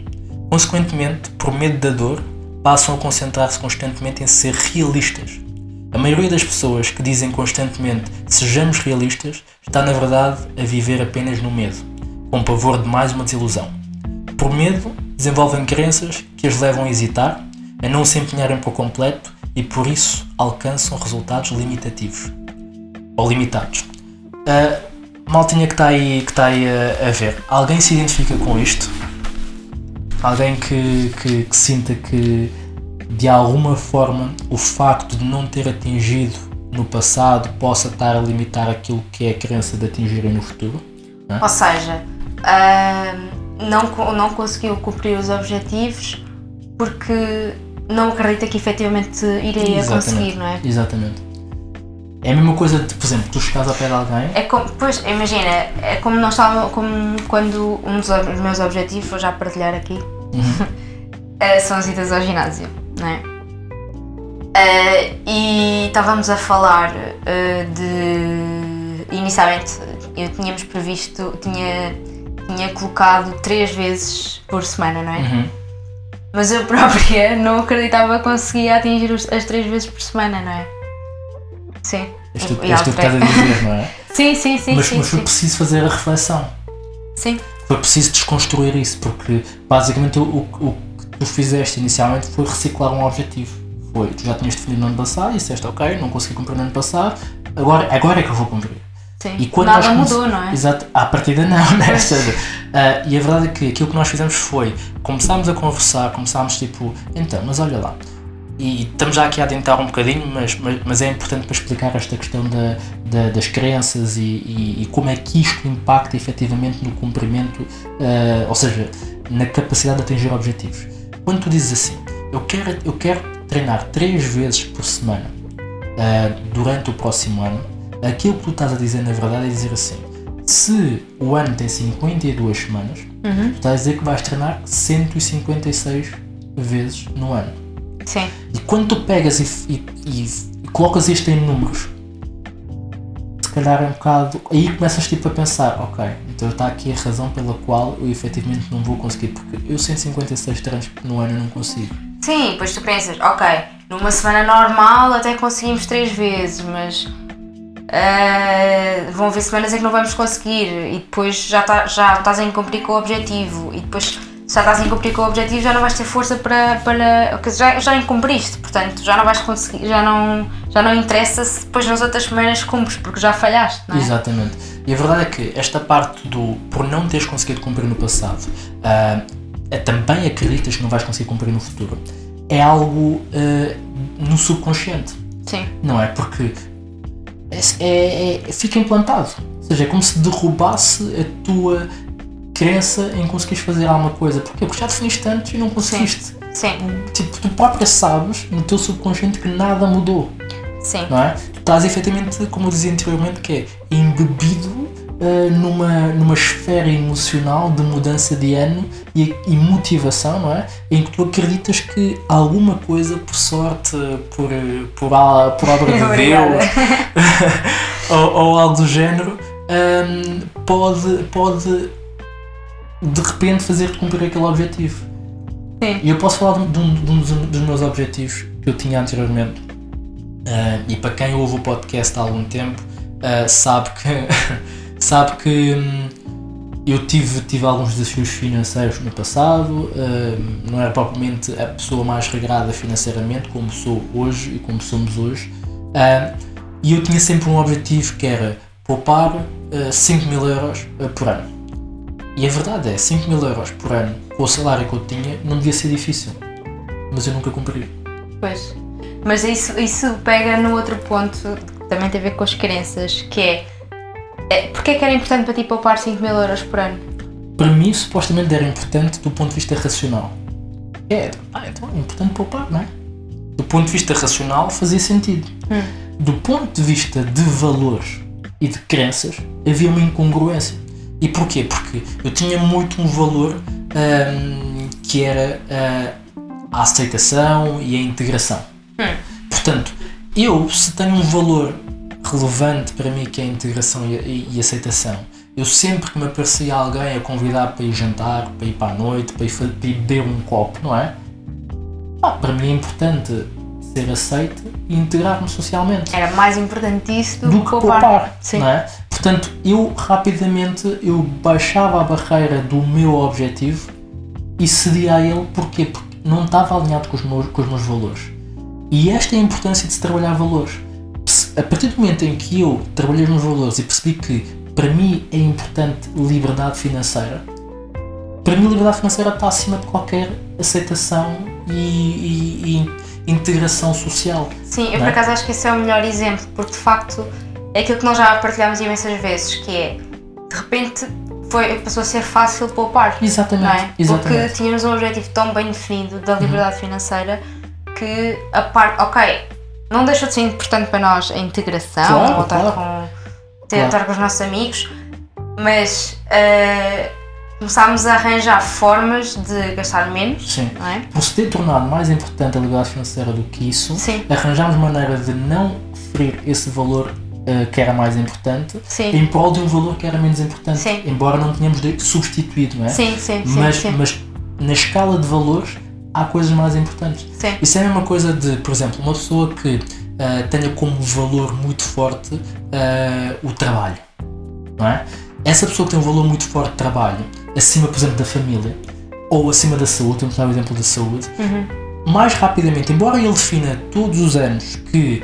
Consequentemente, por medo da dor, passam a concentrar-se constantemente em ser realistas. A maioria das pessoas que dizem constantemente sejamos realistas está, na verdade, a viver apenas no medo, com pavor de mais uma desilusão. Por medo, desenvolvem crenças que as levam a hesitar, a não se empenharem por completo e, por isso, alcançam resultados limitativos ou limitados. A maltinha que está aí, que está aí a, a ver, alguém se identifica com isto? Alguém que, que, que sinta que de alguma forma o facto de não ter atingido no passado possa estar a limitar aquilo que é a crença de atingirem no futuro? Ou seja, ahm, não, não conseguiu cumprir os objetivos porque não acredita que efetivamente irei a conseguir, não é? Exatamente. É a mesma coisa de, por exemplo, tu chegares ao pé de alguém É como, pois, imagina, é como nós estávamos, como quando um dos meus objetivos, vou já partilhar aqui, eh, são as idas ao ginásio, não é? Eh, e estávamos a falar eh, de. Inicialmente, eu tínhamos previsto, tinha, tinha colocado três vezes por semana, não é? Uhum. Mas eu própria não acreditava que conseguia atingir as três vezes por semana, não é? Sim. És tu, E és tu que estás a dizer, não é? Sim, sim, sim. mas, sim, mas foi sim. preciso fazer a reflexão. sim. Foi preciso desconstruir isso, porque basicamente o, o, o que tu fizeste inicialmente foi reciclar um objetivo. Foi, tu já tinhas definido no ano passado e disseste, ok, não consegui cumprir no ano passado, agora, agora é que eu vou cumprir. Sim. E quando Nada nós mudou, não é? Exato, à partida não, né? Ah, e a verdade é que aquilo que nós fizemos foi começámos a conversar, começámos tipo, então, mas olha lá, e estamos já aqui a adentrar um bocadinho, mas, mas, mas é importante para explicar esta questão da, da- das crenças e, e- e como é que isto impacta efetivamente no cumprimento, ah, ou seja, na capacidade de atingir objetivos. Quando tu dizes assim, eu quero, eu quero treinar três vezes por semana ah, durante o próximo ano, aquilo que tu estás a dizer na verdade é dizer assim: se o ano tem 52 semanas, Uhum. tu estás a dizer que vais treinar 156 vezes no ano. Sim. E quando tu pegas e, e- e colocas isto em números, se calhar é um bocado. Aí começas tipo a pensar: ok, então está aqui a razão pela qual eu efetivamente não vou conseguir, porque eu 156 treinos no ano eu não consigo. Sim, depois tu pensas, ok, numa semana normal até conseguimos três vezes, mas ah, vão haver semanas em que não vamos conseguir e depois já, tá, já estás a incumprir com o objetivo e depois já estás a incumprir com o objetivo já não vais ter força para, para já, já incumpriste, portanto já não vais conseguir, já não, já não interessa se depois nas outras semanas cumpres porque já falhaste, não é? Exatamente. E a verdade é que esta parte do por não teres conseguido cumprir no passado, ah, é também acreditas que não vais conseguir cumprir no futuro, é algo ah, no subconsciente, Sim, não é? Porque é, é- é- fica implantado. Ou seja, é como se derrubasse a tua crença em conseguires fazer alguma coisa. Porquê? Porque já definiste antes e não conseguiste. sim, Tipo, tu própria sabes no teu subconsciente que nada mudou sim. não é? Tu estás efetivamente, como eu dizia anteriormente, que é embebido ah, numa, numa esfera emocional de mudança de ano e, e motivação, não é? Em que tu acreditas que alguma coisa, por sorte, por, por, por obra de. Deus ou, ou algo do género, hum, pode, pode de repente fazer-te cumprir aquele objetivo. Sim. E eu posso falar de um, de um dos, dos meus objetivos que eu tinha anteriormente. Uh, e para quem ouve o podcast há algum tempo, uh, sabe que, sabe que hum, eu tive, tive alguns desafios financeiros no passado, uh, não era propriamente a pessoa mais regrada financeiramente, como sou hoje e como somos hoje. e eu tinha sempre um objetivo que era poupar uh, 5 mil euros por ano. E a verdade é, 5 mil euros por ano com o salário que eu tinha não devia ser difícil. Mas eu nunca cumpri. Pois. Mas isso, isso pega no outro ponto que também tem a ver com as crenças, que é, é porque é que era importante para ti poupar 5 mil euros por ano? Para mim, supostamente era importante do ponto de vista racional. É, ah, então é importante poupar, não é? Do ponto de vista racional fazia sentido. Hum. Do ponto de vista de valores e de crenças, havia uma incongruência. E porquê? Porque eu tinha muito um valor um, que era uh, a aceitação e a integração. Hum. Portanto, eu, se tenho um valor relevante para mim que é a integração e, e, e aceitação, eu sempre que me aparecia alguém a convidar para ir jantar, para ir para a noite, para ir, para ir beber um copo, não é? Ah, para mim é importante ser aceito e integrar-me socialmente. Era mais importante isso do, do que poupar, poupar. Sim. não é? Portanto, eu rapidamente eu baixava a barreira do meu objetivo e cedia a ele porquê? porque não estava alinhado com os meus, com os meus valores. E esta é a importância de se trabalhar valores. A partir do momento em que eu trabalhei nos valores e percebi que para mim é importante liberdade financeira, para mim liberdade financeira está acima de qualquer aceitação e, e, e integração social. Sim, eu não por é? acaso acho que esse é o melhor exemplo, porque de facto é aquilo que nós já partilhámos imensas vezes, que é de repente foi, passou a ser fácil poupar. Exatamente, é? Porque exatamente. tínhamos um objetivo tão bem definido da liberdade financeira que a parte, ok, não deixou de ser importante para nós a integração, Claro, voltar claro. com ter Claro. estar com os nossos amigos, mas eh, começámos a arranjar formas de gastar menos, Sim. não é? Por se ter tornado mais importante a liberdade financeira do que isso, Sim. arranjámos maneira de não ferir esse valor eh, que era mais importante Sim. em prol de um valor que era menos importante. Sim. Embora não tenhamos de substituído, não é? Sim, sim, sim, mas, sim. mas na escala de valores há coisas mais importantes. Sim. Isso é a mesma coisa de, por exemplo, uma pessoa que ah, tenha como valor muito forte ah, o trabalho, não é? Essa pessoa que tem um valor muito forte de trabalho, acima, por exemplo, da família, ou acima da saúde, temos que dar o exemplo da saúde, Uhum. mais rapidamente, embora ele defina todos os anos que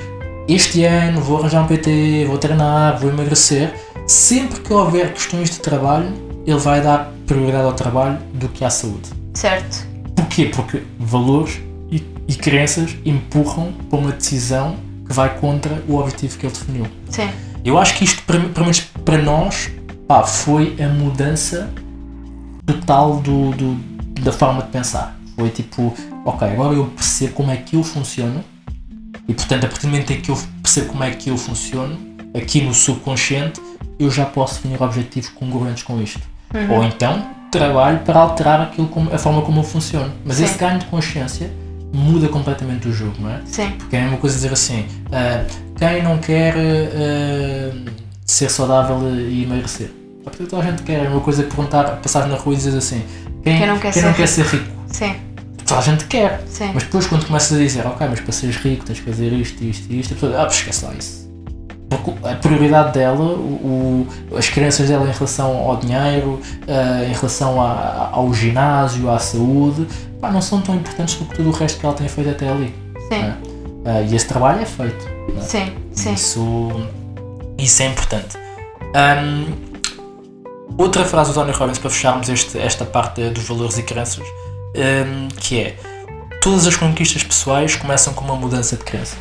este ano vou arranjar um PT, vou treinar, vou emagrecer, sempre que houver questões de trabalho, ele vai dar prioridade ao trabalho do que à saúde. Certo. Porquê? Porque valores e, e crenças empurram para uma decisão que vai contra o objetivo que ele definiu. Sim. Eu acho que isto, para, pelo menos para nós, pá, foi a mudança total do, do- da forma de pensar. Foi tipo, ok, agora eu percebo como é que eu funciono e, portanto, a partir do momento em que eu percebo como é que eu funciono, aqui no subconsciente, eu já posso definir objetivos congruentes com isto. Ou então, trabalho para alterar aquilo como, a forma como eu funciono. Mas Sim. esse ganho de consciência muda completamente o jogo, não é? Sim. Porque é a mesma coisa dizer assim: ah, quem não quer ah, ser saudável e emagrecer? A partir toda a gente quer. É uma coisa que perguntar, passar na rua e dizer assim: quem, Quem não quer ser ser rico? Sim. Toda a gente quer. Sim. Mas depois, quando começas a dizer, ok, mas para seres rico tens que fazer isto, isto e isto, a pessoa, ah, esquece lá isso. A prioridade dela, o, o- as crenças dela em relação ao dinheiro, ah, em relação a- ao ginásio, à saúde, pá, não são tão importantes do que tudo o resto que ela tem feito até ali. Sim. né? Ah, e esse trabalho é feito. né? Sim. Sim. Isso, isso é importante. Ahm, outra frase do Tony Robbins para fecharmos este, esta parte dos valores e crenças, ahm, que é todas as conquistas pessoais começam com uma mudança de crença.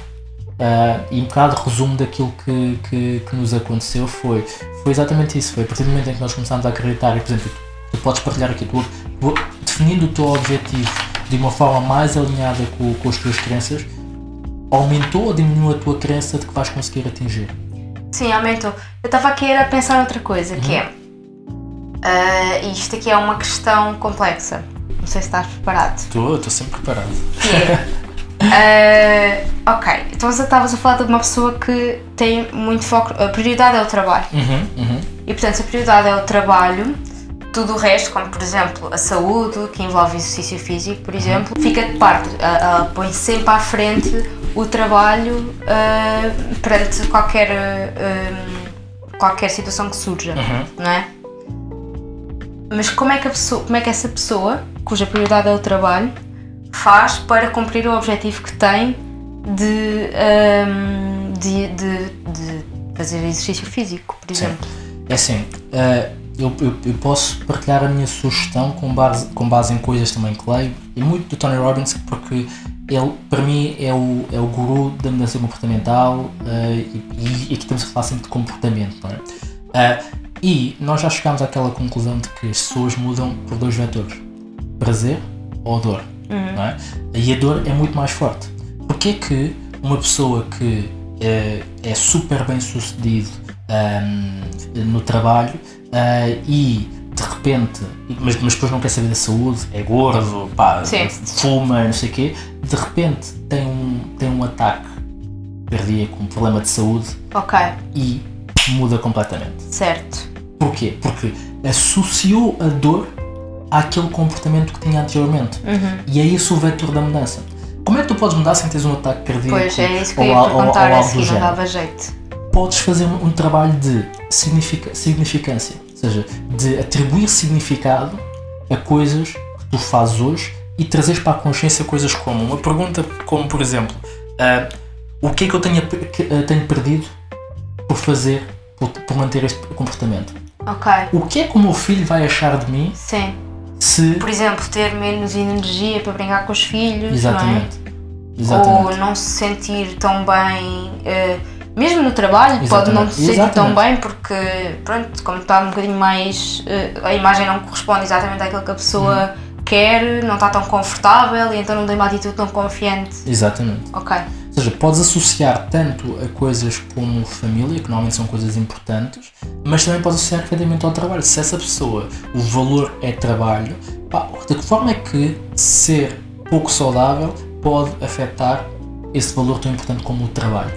Ah, e um bocado resumo daquilo que, que, que nos aconteceu foi, foi exatamente isso. Foi a partir do momento em que nós começámos a acreditar, e por exemplo, tu podes partilhar aqui, tu, tu- definindo o teu objetivo de uma forma mais alinhada com, com as tuas crenças, aumentou ou diminuiu a tua crença de que vais conseguir atingir? Sim, aumentou. Eu estava aqui a pensar outra coisa, que é. ah, isto aqui é uma questão complexa. Não sei se estás preparado. Estou, estou sempre preparado. Que é. ah, ok, então você estavas a falar de uma pessoa que tem muito foco. A prioridade é o trabalho. Uhum, uhum. E portanto, se a prioridade é o trabalho, tudo o resto, como por exemplo a saúde, que envolve exercício físico, por exemplo, fica de parte. A, a, põe sempre à frente o trabalho uh, perante qualquer, uh, qualquer situação que surja, Uhum. não é? Mas como é, que a pessoa, como é que essa pessoa, cuja prioridade é o trabalho, faz para cumprir o objetivo que tem de, um, de, de, de fazer exercício físico, por exemplo? É assim, eh, eu, eu, eu posso partilhar a minha sugestão com base, com base em coisas também que leio e muito do Tony Robbins porque ele para mim é o, é o guru da mudança comportamental eh, e, e aqui estamos a falar sempre de comportamento, não é? Eh, e nós já chegámos àquela conclusão de que as pessoas mudam por dois vetores, prazer ou dor, não é? E a dor é muito mais forte. Porquê que uma pessoa que eh, é super bem sucedido ahm, no trabalho ah, e de repente, mas, mas depois não quer saber da saúde, é gordo, pá, Sim. fuma, não sei o quê, de repente tem um, tem um ataque cardíaco, um problema de saúde Ok, e muda completamente. certo. Porquê? Porque associou a dor àquele comportamento que tinha anteriormente. Uhum. E é isso o vetor da mudança. Como é que tu podes mudar sem teres um ataque cardíaco? Pois é isso que eu ou ia ou- perguntar ou a algo do seguir, não dava jeito. Podes fazer um, um trabalho de significância, ou seja, de atribuir significado a coisas que tu fazes hoje e trazeres para a consciência coisas como uma pergunta como por exemplo ah, o que é que eu tenho, a que, ah, tenho perdido por fazer por, por manter este comportamento o que é que o meu filho vai achar de mim sim. Se Por exemplo, ter menos energia para brincar com os filhos, exatamente não é? exatamente Ou não se sentir tão bem, eh, mesmo no trabalho, pode não Exatamente. se sentir tão Exatamente. bem porque, pronto, como está um bocadinho mais. eh, a imagem não corresponde exatamente àquilo que a pessoa Uhum. quer, não está tão confortável e então não tem uma atitude tão confiante. exatamente Ok, Ou seja, podes associar tanto a coisas como família, que normalmente são coisas importantes, mas também podes associar efetivamente ao trabalho. Se essa pessoa, o valor é trabalho, pá, de que forma é que ser pouco saudável pode afetar esse valor tão importante como o trabalho?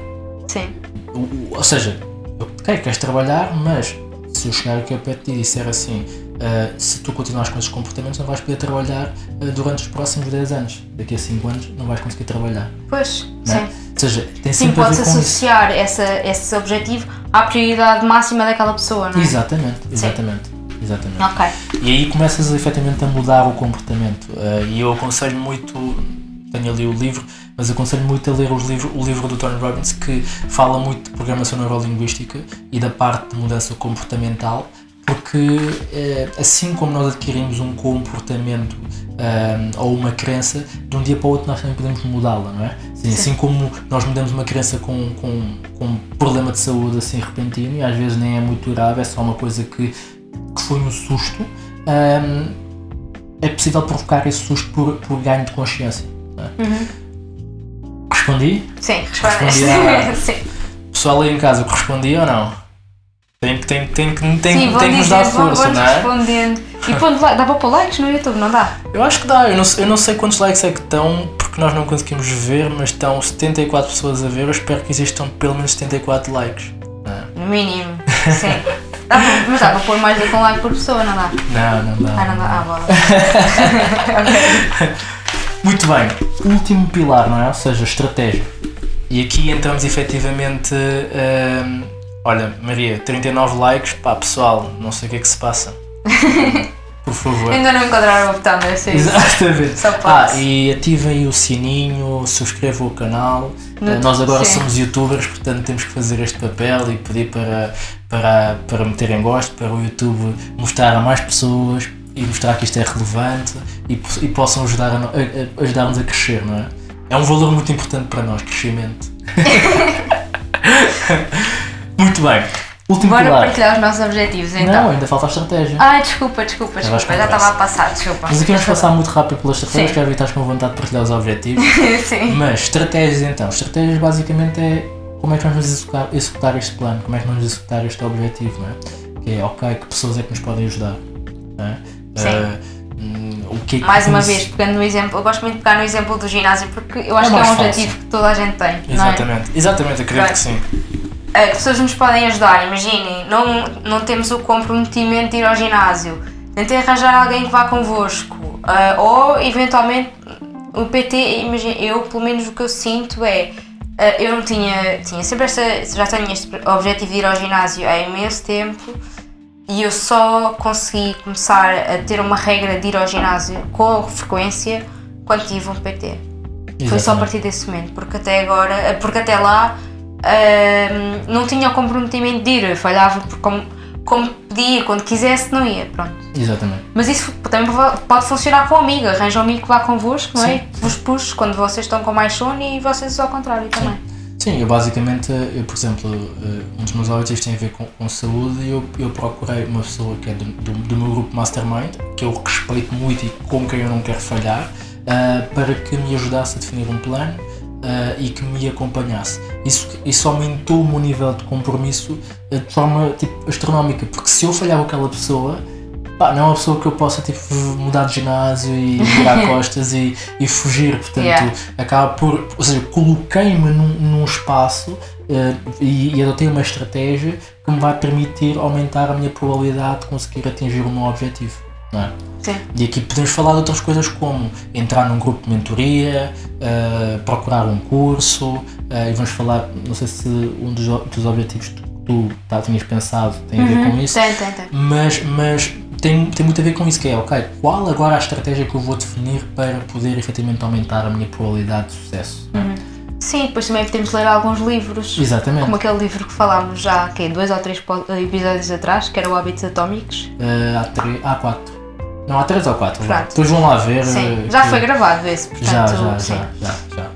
sim, O- o- Ou seja, ok, queres trabalhar, mas se eu chegar aqui ao pé de ti e disser assim, ah, se tu continuares com esses comportamentos, não vais poder trabalhar ah, durante os próximos 10 anos. Daqui a 5 anos não vais conseguir trabalhar. pois, não é? sim. Ou seja, tem Sim, sempre isso. associar essa, esse objetivo à prioridade máxima daquela pessoa, não é? Exatamente, exatamente. Exatamente. Ok, E aí começas efetivamente a mudar o comportamento. Ah, e eu aconselho muito, tenho ali o livro, mas aconselho muito a ler os livros, o livro do Tony Robbins que fala muito de programação neurolinguística e da parte de mudança comportamental, porque eh, assim como nós adquirimos um comportamento ah, ou uma crença, de um dia para o outro nós também podemos mudá-la, não é? Assim, assim como nós mudamos uma crença com, com, com um problema de saúde assim repentino e às vezes nem é muito grave, é só uma coisa que, que foi um susto, ah, é possível provocar esse susto por, por ganho de consciência. é? Uhum. Respondi? sim, respondeste. Respondi à- sim. Pessoal aí em casa, correspondi ou não? Tem, que- tem, tem, que- tem, Sim, tem que nos dar força, vão não é? respondendo. E pondo dá para pôr likes no YouTube, não dá? Eu acho que dá, eu não, sei- eu não sei quantos likes é que estão, porque nós não conseguimos ver, mas estão 74 pessoas a ver, eu espero que existam pelo menos 74 likes. é? No mínimo, sim. Dá mas dá para pôr mais do que um like por pessoa, não dá? Não, não dá. Ah, não dá. Ah, bola. Muito bem, último pilar, não é? Ou seja, estratégia. E aqui entramos efetivamente. hum, olha, Maria, 39 likes, pá, pessoal, não sei o que é que se passa. Por favor. Ainda não encontraram o botão, deve ser. Exatamente. Só pode. Ah, e ativem o sininho, subscrevam o canal. No- Eh, Nós agora sim. somos youtubers, portanto temos que fazer este papel e pedir para, para, para meterem gosto, para o YouTube mostrar a mais pessoas e mostrar que isto é relevante e, e possam ajudar a a- ajudar-nos a crescer, não é? É um valor muito importante para nós, crescimento. muito bem. Último Bora pilar. partilhar os nossos objetivos então. Não, ainda falta a estratégia. Ai, desculpa, desculpa, desculpa. Já estava a passar, desculpa. Mas aqui vamos passar muito rápido pelas estratégias, quero estás com vontade de partilhar os objetivos. Sim. Mas estratégias então, estratégias basicamente é como é que vamos executar, executar este plano, como é que vamos executar este objetivo, não é? Que é ok, que pessoas é que nos podem ajudar, não é? Sim. O que é que Mais uma vez, pegando no exemplo, eu gosto muito de pegar no exemplo do ginásio porque eu acho É que é um fácil. objetivo que toda a gente tem. Não é? Exatamente, exatamente, acredito que sim. Que pessoas nos podem ajudar. Imaginem, não, não temos o comprometimento de ir ao ginásio. Tentem arranjar alguém que vá convosco. Uh, ou, eventualmente, o PT, imagina, eu, pelo menos o que eu sinto é. Uh, eu não tinha. Tinha sempre esta. Já tenho este objetivo de ir ao ginásio há imenso tempo e eu só consegui começar a ter uma regra de ir ao ginásio com frequência quando tive um PT. Exatamente. Foi só a partir desse momento, porque até agora, porque até lá não tinha o comprometimento de ir, eu falhava como, como pedia, quando quisesse não ia, pronto. Exatamente. Mas isso também pode funcionar com um amigo, arranja um amigo que vá convosco, não é? Sim. Vos puxe quando vocês estão com mais sono e vocês ao contrário também. Sim. Sim, eu basicamente, eu, por exemplo, eh, um dos meus objetivos tem a ver com, com saúde e eu, eu procurei uma pessoa que é do, do, do, meu grupo Mastermind, que eu respeito muito e com quem eu não quero falhar, uh, para que me ajudasse a definir um plano uh, e que me acompanhasse. Isso, isso aumentou o meu nível de compromisso de forma tipo, astronómica, porque se eu falhar com aquela pessoa, pá, não é uma pessoa que eu possa tipo, mudar de ginásio e virar costas e, e fugir. Portanto, yeah. acaba por. Ou seja, coloquei-me num, num, espaço uh, e, e adotei uma estratégia que me vai permitir aumentar a minha probabilidade de conseguir atingir o meu objetivo. Não é? Sim. E aqui podemos falar de outras coisas como entrar num grupo de mentoria, uh, procurar um curso, uh, e vamos falar, não sei se um dos, dos objetivos que tu tá, tinhas pensado tem a ver uhum. com isso. Tem, tem, tem. Mas, mas tem, tem muito a ver com isso, que é, ok, qual agora a estratégia que eu vou definir para poder efetivamente aumentar a minha probabilidade de sucesso? Uhum. Sim, depois também podemos ler alguns livros. Exatamente. Como aquele livro que falámos já, que é dois ou três episódios atrás, que era o Hábitos Atómicos. Uh, há, três, há quatro. Não, há três ou quatro. Já. Depois vão lá ver. Sim, já que... foi gravado esse, portanto. Já, já, sim. já, já, já.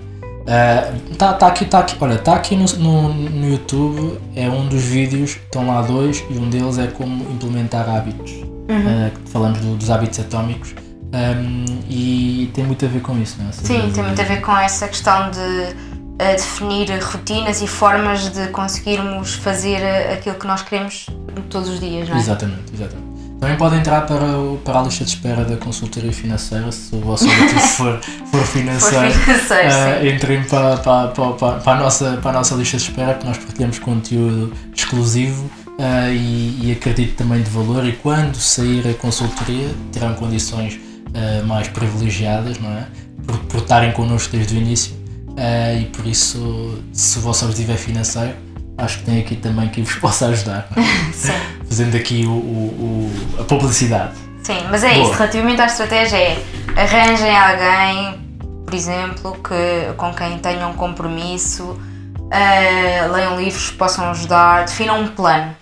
Uh, tá, tá aqui, tá aqui, olha, tá aqui no, no, no YouTube, é um dos vídeos, estão lá dois, e um deles é como implementar hábitos uhum. uh, falamos do, dos hábitos atómicos, um, e tem muito a ver com isso, não é? Sim, tem muito a ver com essa questão de uh, definir rotinas e formas de conseguirmos fazer eh, aquilo que nós queremos todos os dias, não é? Exatamente, exatamente. Também pode entrar para, o, para a lista de espera da consultoria financeira, se o vosso objetivo for, for financeiro. For financeiro uh, entrem para, para, para, para, a nossa, para a nossa lista de espera, que nós partilhamos conteúdo exclusivo uh, e, e, acredito também de valor. E quando sair a consultoria, terão condições uh, mais privilegiadas, não é? Por, por estarem connosco desde o início. E por isso, se o vosso objetivo é financeiro, acho que tem aqui também que vos possa ajudar. É? Fazendo aqui o, o, o, a publicidade. Sim, mas é Boa. isso. Relativamente à estratégia, é arranjem alguém, por exemplo, que, com quem tenham um compromisso, uh, leiam livros que possam ajudar, definam um plano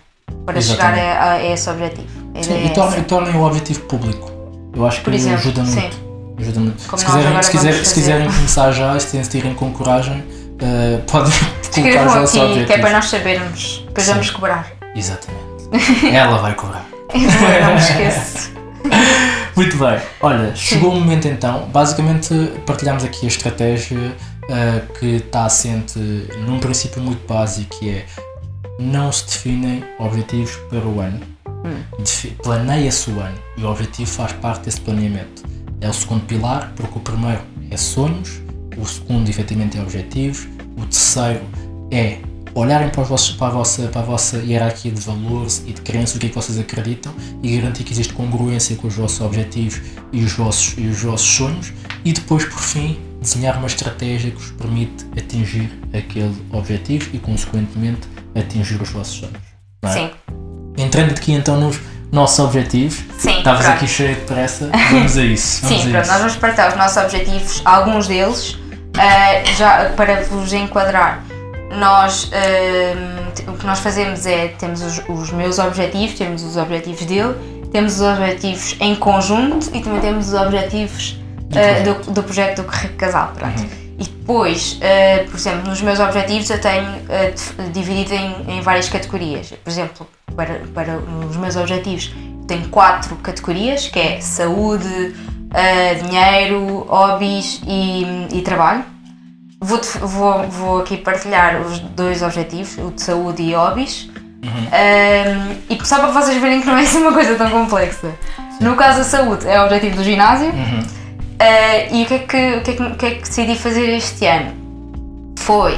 para Exatamente. chegar a, a, esse objetivo. Sim, e, tornem, e tornem o objetivo público. Eu acho que exemplo, ajuda muito. Sim. Ajuda muito. se quiserem, se, quiser, se quiserem começar já, se sentirem com coragem, uh, podem colocar já o seu objetivo. Que é para nós sabermos, depois vamos cobrar. Exatamente. Ela vai cobrar. não me esqueço. Muito bem, olha, chegou o momento então. Basicamente, partilhamos aqui a estratégia uh, que está assente num princípio muito básico que é não se definem objetivos para o ano. Hum. Planeia-se o ano e o objetivo faz parte desse planeamento. É o segundo pilar, porque o primeiro é sonhos, o segundo, efetivamente, é objetivos, o terceiro é olharem para, vossos, para, a vossa, para a vossa hierarquia de valores e de crenças, o que é que vocês acreditam e garantir que existe congruência com os vossos objetivos e os vossos, e os vossos sonhos e depois, por fim, desenhar uma estratégia que vos permite atingir aquele objetivo e, consequentemente, atingir os vossos sonhos. É? Sim. Entrando aqui então nos nossos objetivos. Sim. Estavas aqui cheio de pressa, vamos a isso. Vamos Sim, a pronto, isso. nós vamos partilhar os nossos objetivos, alguns deles, uh, já para vos enquadrar. Nós, uh, o que nós fazemos é, temos os, os, meus objetivos, temos os objetivos dele, temos os objetivos em conjunto e também temos os objetivos uh, do, do, projeto do Casal. Pronto. Uhum. E depois, uh, por exemplo, nos meus objetivos eu tenho uh, dividido em, em, várias categorias. Por exemplo, para, para os meus objetivos tenho quatro categorias, que é saúde, dinheiro, hobbies e, e trabalho. Vou, vou, vou aqui partilhar os dois objetivos, o de saúde e hobbies. Uhum. e só para vocês verem que não é assim uma coisa tão complexa. Sim. No caso da saúde, é o objetivo do ginásio. Uhum Uh, e o que, é que, o, que é que, o que é que decidi fazer este ano? Foi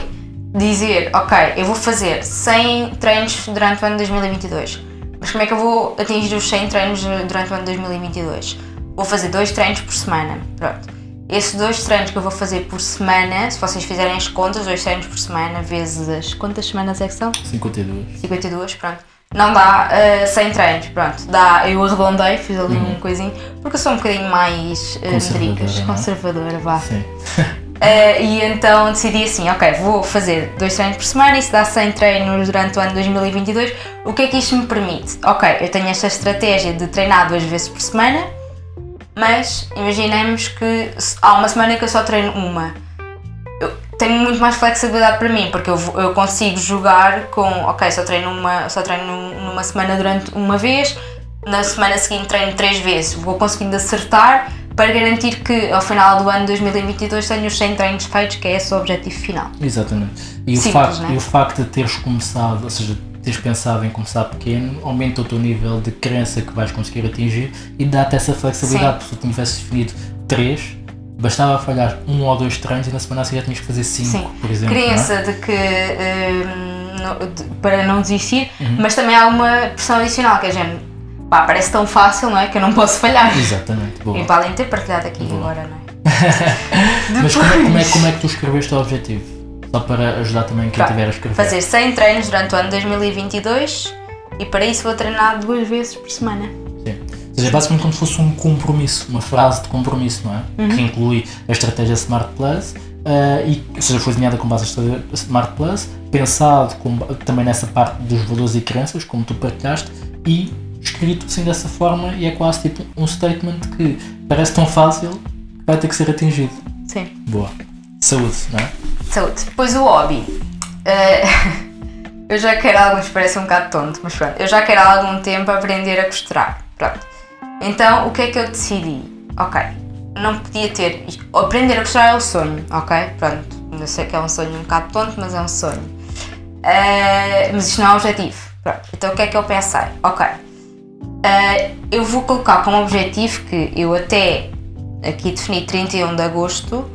dizer, ok, eu vou fazer 100 treinos durante o ano de 2022. Mas como é que eu vou atingir os 100 treinos durante o ano de 2022? Vou fazer dois treinos por semana. Pronto. Esses dois treinos que eu vou fazer por semana, se vocês fizerem as contas, dois treinos por semana, vezes as. Quantas semanas é que são? 52. 52, pronto. Não dá uh, 100 treinos, pronto. Dá, eu arredondei, fiz ali uhum. um coisinho, porque eu sou um bocadinho mais uh, conservadora, é? conservadora, vá. Sim. Uh, e então decidi assim, ok, vou fazer dois treinos por semana, isso dá 100 treinos durante o ano 2022. O que é que isto me permite? Ok, eu tenho esta estratégia de treinar duas vezes por semana, mas imaginemos que há uma semana que eu só treino uma. Eu tenho muito mais flexibilidade para mim, porque eu, eu consigo jogar com, ok, só treino, uma, só treino numa semana durante uma vez, na semana seguinte treino três vezes, vou conseguindo acertar para garantir que ao final do ano 2022 tenho os 100 treinos feitos, que é esse o objetivo final. Exatamente. E, Simples, o, facto, né? e o facto de teres começado, ou seja, teres pensado em começar pequeno, aumenta o teu nível de crença que vais conseguir atingir e dá-te essa flexibilidade, porque se tu tivesses definido 3, bastava falhar um ou dois treinos e na semana seguinte tinhas que fazer 5, por exemplo. É? Crença é? de que um, de, para não desistir, uhum. mas também há uma pressão adicional, que é gente pá, parece tão fácil, não é? Que eu não posso falhar. Exatamente. Boa. E para além de ter partilhado aqui Boa. agora, não é? Mas como é, como, é, como é que tu escreveste o objetivo? Só para ajudar também quem tiver a escrever. Fazer 100 treinos durante o ano 2022 e para isso vou treinar duas vezes por semana. Sim. Ou seja, é basicamente como se fosse um compromisso, uma frase de compromisso, não é? Uhum. Que inclui a estratégia Smart Plus, uh, e, ou seja, foi desenhada com base na estratégia Smart Plus, pensado com, também nessa parte dos valores e crenças, como tu partilhaste, e escrito assim dessa forma e é quase tipo um statement que parece tão fácil que vai ter que ser atingido. Sim. Boa. Saúde, não é? Saúde. Depois o hobby. Uh, eu já quero alguns, parece um bocado tonto, mas pronto. Eu já quero há algum tempo aprender a costurar. Pronto. Então o que é que eu decidi? Ok, não podia ter. Aprender a costurar é o sonho, ok? Pronto. Eu sei que é um sonho um bocado tonto, mas é um sonho. Uh, mas isto não é um objetivo. Pronto. Então o que é que eu pensei? Ok, Uh, eu vou colocar como objetivo que eu até aqui defini 31 de agosto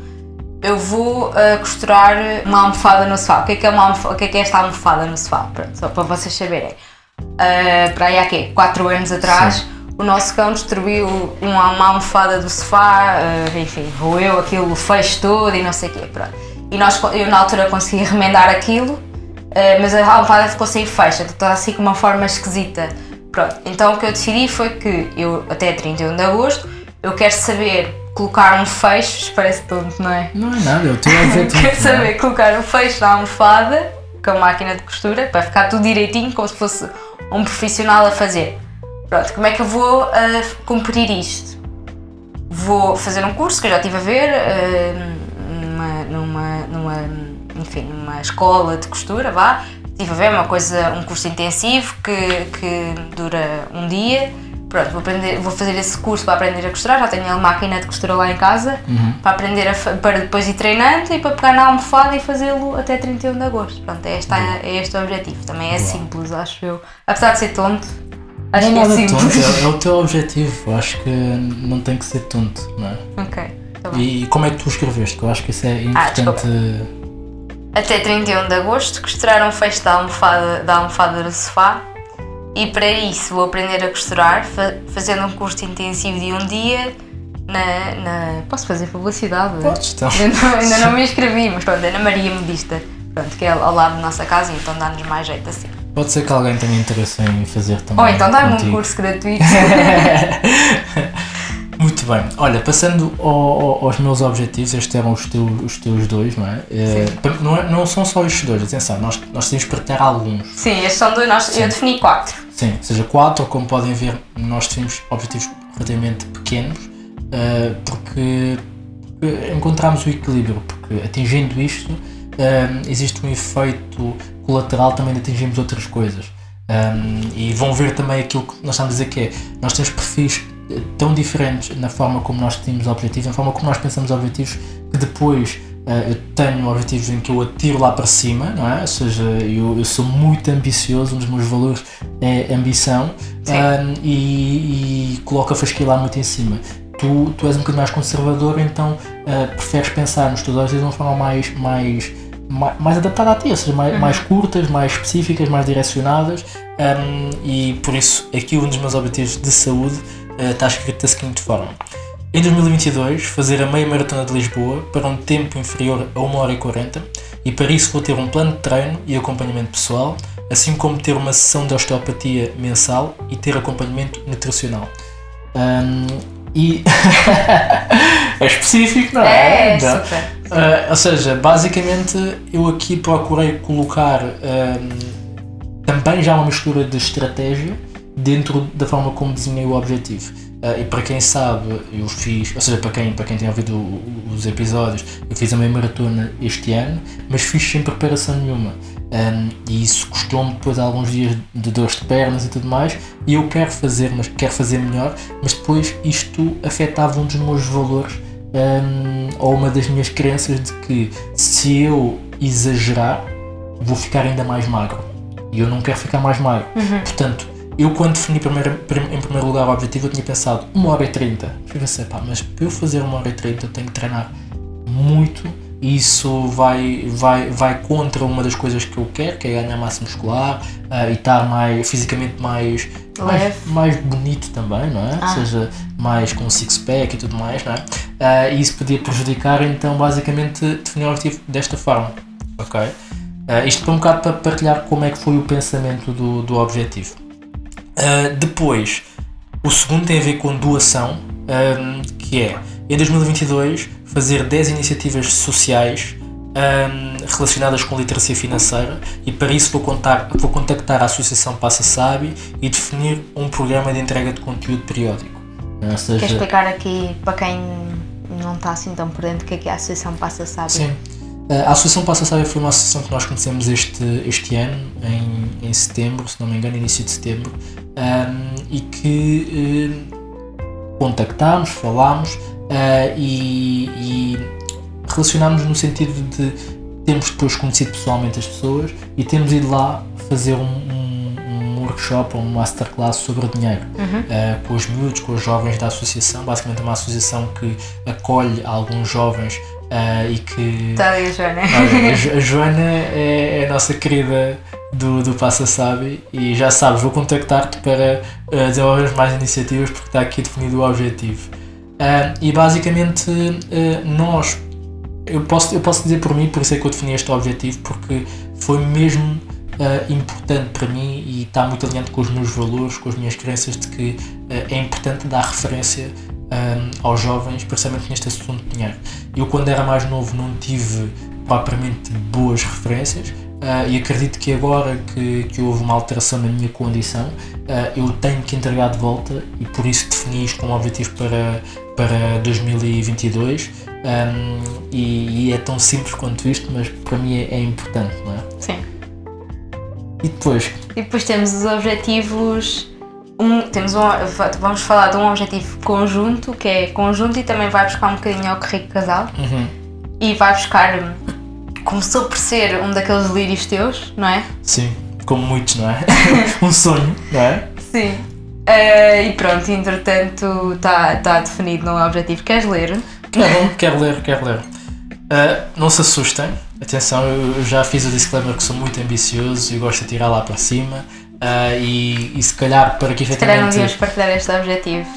eu vou uh, costurar uma almofada no sofá. O que é, que é, uma o que é, que é esta almofada no sofá? Pronto, só para vocês saberem. Uh, para aí há quê? 4 anos atrás, Sim. o nosso cão destruiu uma, uma almofada do sofá, uh, enfim, roeu aquilo, fez todo e não sei o quê. Pronto. E nós, eu na altura consegui remendar aquilo, mas a almofada ficou sem fecha, então está assim com uma forma esquisita. Pronto, então o que eu decidi foi que eu, até 31 de agosto, eu quero saber colocar um fecho, parece tonto, não é? Não é nada, eu estou a ver tudo. quero saber colocar um fecho na almofada com a máquina de costura para ficar tudo direitinho, como se fosse um profissional a fazer. Pronto, como é que eu vou uh, cumprir isto? Vou fazer um curso que eu já estive a ver uh, numa, numa, numa, enfim, numa escola de costura, vá, Estive a ver uma coisa, um curso intensivo que, que dura um dia. Pronto, vou, aprender, vou fazer esse curso para aprender a costurar. Já tenho a máquina de costura lá em casa uhum. para aprender a, para depois ir treinando e para pegar na almofada e fazê-lo até 31 de agosto. Pronto, é, esta, é este o objetivo. Também é Uau. simples, acho eu. Apesar de ser tonto, acho não que é simples. Tonto, é, é, o teu objetivo. Acho que não tem que ser tonto, não é? Ok. Tá e como é que tu escreveste? Eu acho que isso é ah, importante. Ah, até 31 de agosto, costurar um fecho da almofada, da almofada do sofá e para isso vou aprender a costurar fazendo um curso intensivo de um dia na. na posso fazer publicidade? Podes, então. Ainda não, ainda não me inscrevi, mas pronto, é na Maria Modista, pronto, que é ao lado da nossa casa, então dá-nos mais jeito assim. Pode ser que alguém tenha interesse em fazer também. Ou então dá-me um curso gratuito. Muito bem. Olha, passando ao, ao, aos meus objetivos, estes eram os, teu, os teus dois, não é? é não, é? não são só estes dois, atenção, nós, nós temos que partilhar alguns. Sim, estes são dois, nós, eu defini quatro. Sim, ou seja, quatro, como podem ver, nós definimos objetivos relativamente pequenos, uh, porque, porque encontramos o equilíbrio, porque atingindo isto, uh, existe um efeito colateral também de atingirmos outras coisas. Um, eh, e vão ver também aquilo que nós estamos a dizer que é, nós temos perfis tão diferentes na forma como nós tínhamos objetivos, na forma como nós pensamos objetivos, que depois uh, eu tenho objetivos em que eu atiro lá para cima, não é? Ou seja, eu, eu sou muito ambicioso, um dos meus valores é ambição um, e, e coloco a fasquia lá muito em cima. Tu, tu és um bocadinho mais conservador, então uh, preferes pensar nos teus objetivos de uma forma mais, mais ma- mais adaptada a ti, ou seja, mais, mais curtas, mais específicas, mais direcionadas. um, e por isso, aqui um dos meus objetivos de saúde está escrito da seguinte forma: em 2022, fazer a meia maratona de Lisboa para um tempo inferior a 1 hora e 40 e para isso vou ter um plano de treino e acompanhamento pessoal, assim como ter uma sessão de osteopatia mensal e ter acompanhamento nutricional. Um, e é específico, não é? É, Não. super. Uh, ou seja, basicamente eu aqui procurei colocar um, também já uma mistura de estratégia dentro da forma como desenhei o objetivo. Uh, e para quem sabe, eu fiz, ou seja, para quem, para quem tem ouvido os episódios, eu fiz a meia maratona este ano, mas fiz sem preparação nenhuma. Um, e isso custou-me depois alguns dias de dores de pernas e tudo mais. E eu quero fazer, mas quero fazer melhor, mas depois isto afetava um dos meus valores um, ou uma das minhas crenças de que se eu exagerar vou ficar ainda mais magro e eu não quero ficar mais magro portanto eu quando defini primeiro, prim- em primeiro lugar o objetivo eu tinha pensado 1 hora e 30 eu pensei pá, mas para eu fazer 1 hora e 30 eu tenho que treinar muito e isso vai, vai, vai contra uma das coisas que eu quero, que é ganhar massa muscular ah, e estar mais, fisicamente mais, mais, mais bonito também, não é? Ah. Ou seja, mais com six-pack e tudo mais, não é? Ah, e isso podia prejudicar, então basicamente defini o objetivo desta forma, ok? Ah, isto para um bocado para partilhar como é que foi o pensamento do, do objetivo. Uh, depois, o segundo tem a ver com doação, um, que é em 2022 fazer 10 iniciativas sociais um, relacionadas com literacia financeira e para isso vou, contar, vou contactar a Associação Passa Sabe e definir um programa de entrega de conteúdo periódico. Ou seja, Quer explicar aqui para quem não está assim tão por dentro o que é que a Associação Passa Sabe? Sim. A Associação Passa Sábia foi uma associação que nós conhecemos este, este ano, em, em setembro, se não me engano, início de setembro, um, e que um, contactámos, falámos uh, e, e relacionámos no sentido de termos depois conhecido pessoalmente as pessoas e temos ido lá fazer um, um, um workshop ou um masterclass sobre dinheiro uh, com os miúdos, com os jovens da associação. Basicamente é uma associação que acolhe alguns jovens uh, e que Está ali a Joana. Olha, a Jo- a Joana é, é a nossa querida do, do Passa Sabe e já sabes, vou contactar-te para uh, desenvolver mais iniciativas porque está aqui definido o objetivo. Ah, e basicamente uh, nós, eu posso, eu posso dizer por mim, por isso é que eu defini este objetivo, porque foi mesmo uh, importante para mim e está muito alinhado com os meus valores, com as minhas crenças de que uh, é importante dar referência um, aos jovens, principalmente neste assunto de dinheiro. Eu, quando era mais novo, não tive propriamente boas referências uh, e acredito que agora que, que houve uma alteração na minha condição, uh, eu tenho que entregar de volta e por isso defini isto como objetivo para, para 2022. Um, e, e é tão simples quanto isto, mas para mim é, é importante, não é? Sim. E depois, E depois temos os objetivos. Um, temos um, vamos falar de um objetivo conjunto, que é conjunto e também vai buscar um bocadinho ao Rico Casal. uhum, E vai buscar. hum, Começou por ser um daqueles delírios teus, não é? sim, como muitos, não é? um sonho, não é? Sim. Eh, e pronto, entretanto está tá definido no objetivo. Queres ler? Bom, quero ler, quero ler. Ah, não se assustem, atenção, eu já fiz o disclaimer que sou muito ambicioso e gosto de tirar lá para cima. Ah, e, e se calhar para que Se calhar não efetivamente. devíamos partilhar este objetivo.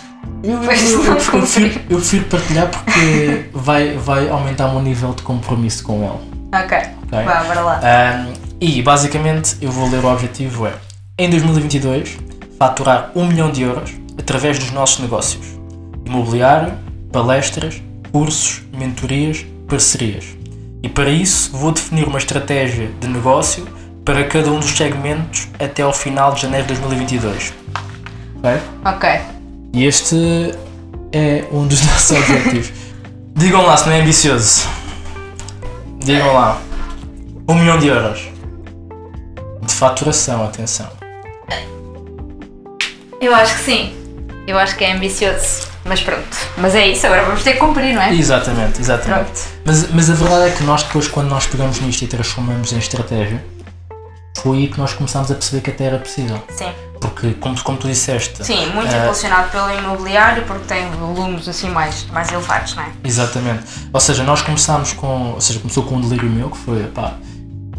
Eu, eu- eu- eu prefiro, eu prefiro partilhar porque vai, vai aumentar o meu nível de compromisso com ele. Ok, Ok. vá, bora lá. Um, e basicamente eu vou ler o objetivo é em 2022 faturar 1 milhão de euros através dos nossos negócios imobiliário, palestras, cursos, mentorias, parcerias. E para isso vou definir uma estratégia de negócio para cada um dos segmentos até ao final de janeiro de 2022. Ok? Ok. E este é um dos nossos objetivos. Digam lá se não é ambicioso. Digam lá. Um milhão de euros. De faturação, atenção. Eu acho que sim. Eu acho que é ambicioso. Mas pronto. Mas é isso, agora vamos ter que cumprir, não é? Exatamente, exatamente. Pronto. Mas, mas a verdade é que nós depois, quando nós pegamos nisto e transformamos em estratégia, foi aí que nós começámos a perceber que até era possível. Sim. Porque, como, como tu disseste. Sim, muito eh, impulsionado pelo imobiliário porque tem volumes assim mais, mais elevados, não é? Exatamente. Ou seja, nós começámos com. Ou seja, começou com um delírio meu que foi, pá,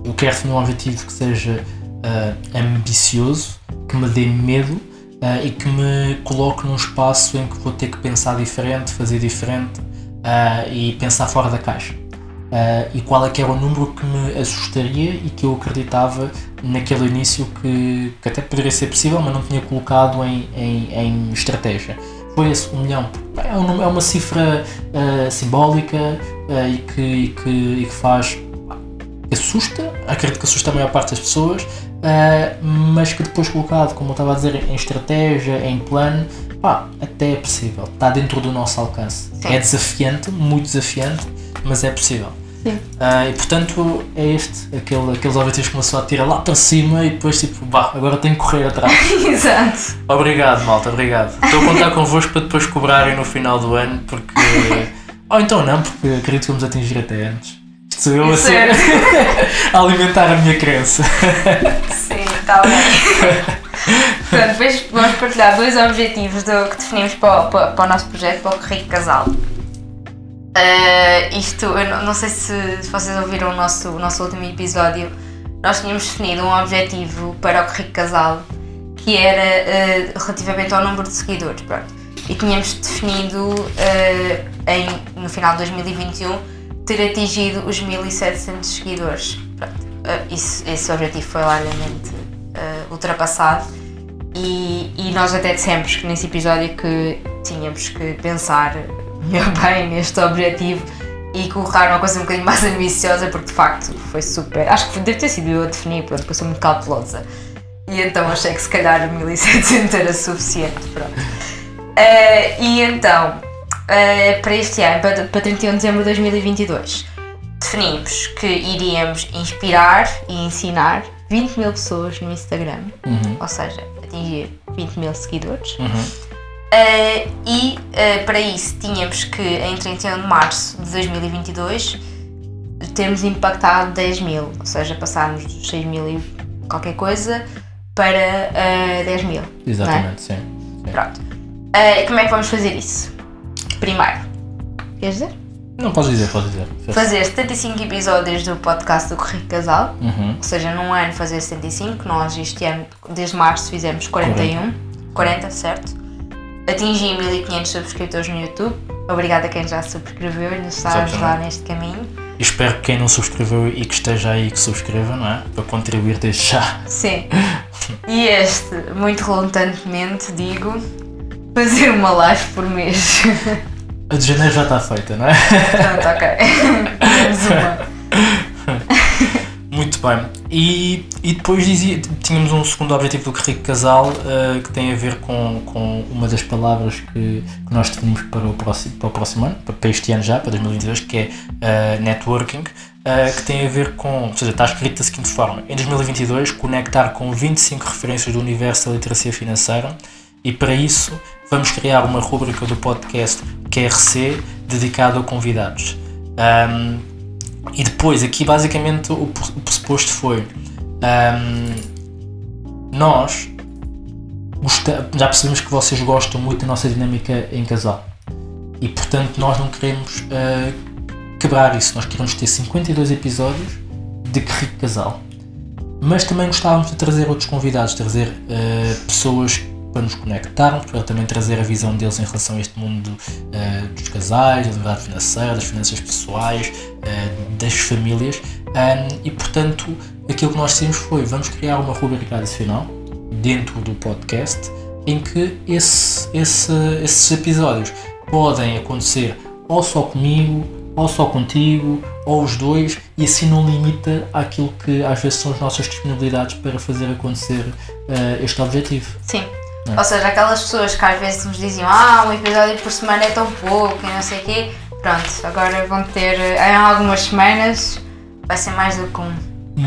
eu quero definir um objetivo que seja ah, ambicioso, que me dê medo ah, e que me coloque num espaço em que vou ter que pensar diferente, fazer diferente e pensar fora da caixa. Ah, e qual é que era o número que me assustaria e que eu acreditava naquele início que, que até poderia ser possível, mas não tinha colocado em, em, em estratégia. Foi esse, um milhão. É, um é uma cifra ah, simbólica ah, e, que, e, que, e que faz que assusta, acredito que assusta a maior parte das pessoas, mas que depois colocado, como eu estava a dizer, em estratégia, em plano, pá, até é possível, está dentro do nosso alcance. Sim. É desafiante, muito desafiante, mas é possível. Sim. Ah, e portanto é este, aquele, aqueles objetivos que começou a tirar lá para cima e depois tipo, bah, agora tenho que correr atrás. Exato. Obrigado, malta, obrigado. Estou a contar convosco para depois cobrarem no final do ano, porque. Ou então não, porque acredito que vamos atingir até antes. Isto sou eu a, ser, a alimentar a minha crença. Sim, está bem. Portanto, depois vamos partilhar dois objetivos do, que definimos para, o- para, para o nosso projeto, para o Corrido Casal. Uh, isto, eu não, não sei se, vocês ouviram o nosso, o nosso último episódio, nós tínhamos definido um objetivo para o Corrido Casal que era uh, relativamente ao número de seguidores. Pronto. E tínhamos definido uh, em, no final de 2021 ter atingido os 1700 seguidores. Pronto. Isso- esse objetivo foi largamente ultrapassado e, e nós até dissemos que nesse episódio que tínhamos que pensar melhor bem neste objetivo e colocar uma coisa um bocadinho mais ambiciosa porque de facto foi super. Acho que deve ter sido eu a definir, pronto, porque eu sou muito cautelosa. E então achei que se calhar o 1700 era suficiente. Pronto. Eh, e então, eh, para este ano, para, para 31 de dezembro de 2022, definimos que iríamos inspirar e ensinar 20 mil pessoas no Instagram, Uhum, ou seja, atingir 20 mil seguidores. uhum. Eh, e eh, para isso tínhamos que em 31 de março de 2022 termos impactado 10 mil, ou seja, passarmos dos 6 mil e qualquer coisa para eh, 10 mil. é? Exatamente, sim. sim. Pronto. Eh, como é que vamos fazer isso? Primeiro, queres dizer? Não, podes dizer, podes dizer. Fazer 75 episódios do podcast do Correio Casal, Uhum. ou seja, num ano fazer 75, nós este ano, desde março, fizemos 41, 40, certo? Atingi 1500 subscritores no YouTube. Obrigada a quem já subscreveu e nos está a ajudar neste caminho. Espero que quem não subscreveu e que esteja aí que subscreva, não é? Para contribuir desde já. Sim. E este, muito relutantemente, digo, fazer uma live por mês. A de janeiro já está feita, não é? Pronto, ok. Menos uma. Muito bem. E, e depois dizia, tínhamos um segundo objetivo do Rico Casal eh, que tem a ver com, com uma das palavras que, que nós definimos para o, próximo, para o próximo ano, para, este ano já, para 2022, que é eh, networking, eh, que tem a ver com, ou seja, está escrito da seguinte forma: em 2022, conectar com 25 referências do universo da literacia financeira e para isso vamos criar uma rúbrica do podcast QRC dedicada a convidados. Ahm, e depois, aqui basicamente o, pressuposto foi ahm, nós já percebemos que vocês gostam muito da nossa dinâmica em casal e portanto nós não queremos ah, quebrar isso, nós queremos ter 52 episódios de que rico casal. Mas também gostávamos de trazer outros convidados, trazer ah, pessoas para nos conectarmos, para também trazer a visão deles em relação a este mundo ah, dos casais, da liberdade financeira, das finanças pessoais, ah, das famílias. Ah, e portanto, aquilo que nós decidimos foi: vamos criar uma rubrica adicional dentro do podcast em que esse, esse- esses episódios podem acontecer ou só comigo, ou só contigo, ou os dois, e assim não limita aquilo que às vezes são as nossas disponibilidades para fazer acontecer ah, este objetivo. Sim. É? Ou seja, aquelas pessoas que às vezes nos diziam ah, um episódio por semana é tão pouco e não sei o quê. Pronto, agora vão ter, eh, em algumas semanas, vai ser mais do que um.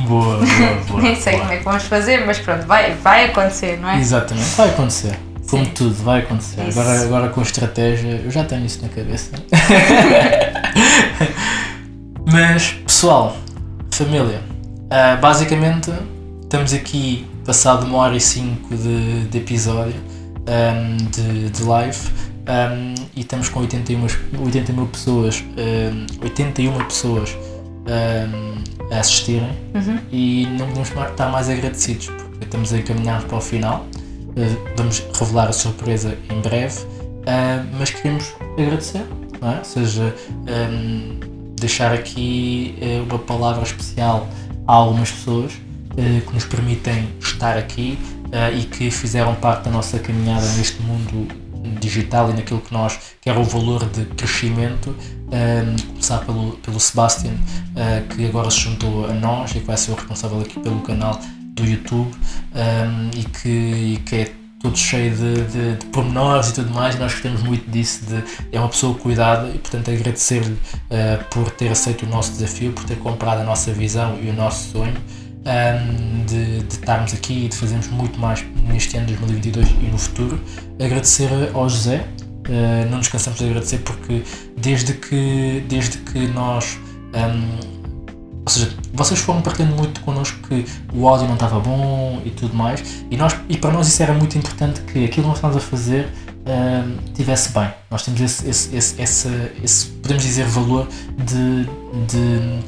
Boa, boa, boa. Nem sei boa. como é que vamos fazer, mas pronto, vai, vai acontecer, não é? Exatamente, vai acontecer. Como Sim. tudo, vai acontecer. Isso. Agora, agora com a estratégia, eu já tenho isso na cabeça. Mas, pessoal, família, ah, basicamente estamos aqui passado uma hora e cinco de, de episódio um, de, de live um, e estamos com 81, 80 mil pessoas, um, 81 pessoas a assistirem Uhum. e não podemos estar mais agradecidos porque estamos a caminhar para o final. Uh, vamos revelar a surpresa em breve, uh, mas queremos agradecer, é? ou seja, deixar aqui uh, uma palavra especial a algumas pessoas que nos permitem estar aqui uh, e que fizeram parte da nossa caminhada neste mundo digital e naquilo que nós que era o valor de crescimento um, começar pelo, pelo Sebastian que agora se juntou a nós e que vai ser o responsável aqui pelo canal do YouTube e, que, e que é todo cheio de, de, de pormenores e tudo mais. Nós gostamos muito disso de, é uma pessoa cuidada e portanto agradecer-lhe por ter aceito o nosso desafio por ter comprado a nossa visão e o nosso sonho um, de, de estarmos aqui e de fazermos muito mais neste ano de 2022 e no futuro. Agradecer ao José, uh, não nos cansamos de agradecer porque desde que, desde que nós. Um, ou seja, vocês foram partilhando muito connosco que o áudio não estava bom e tudo mais, e, nós, e para nós isso era muito importante que aquilo que nós estávamos a fazer um, tivesse bem. Nós temos esse, esse, esse, esse, podemos dizer, valor de, de,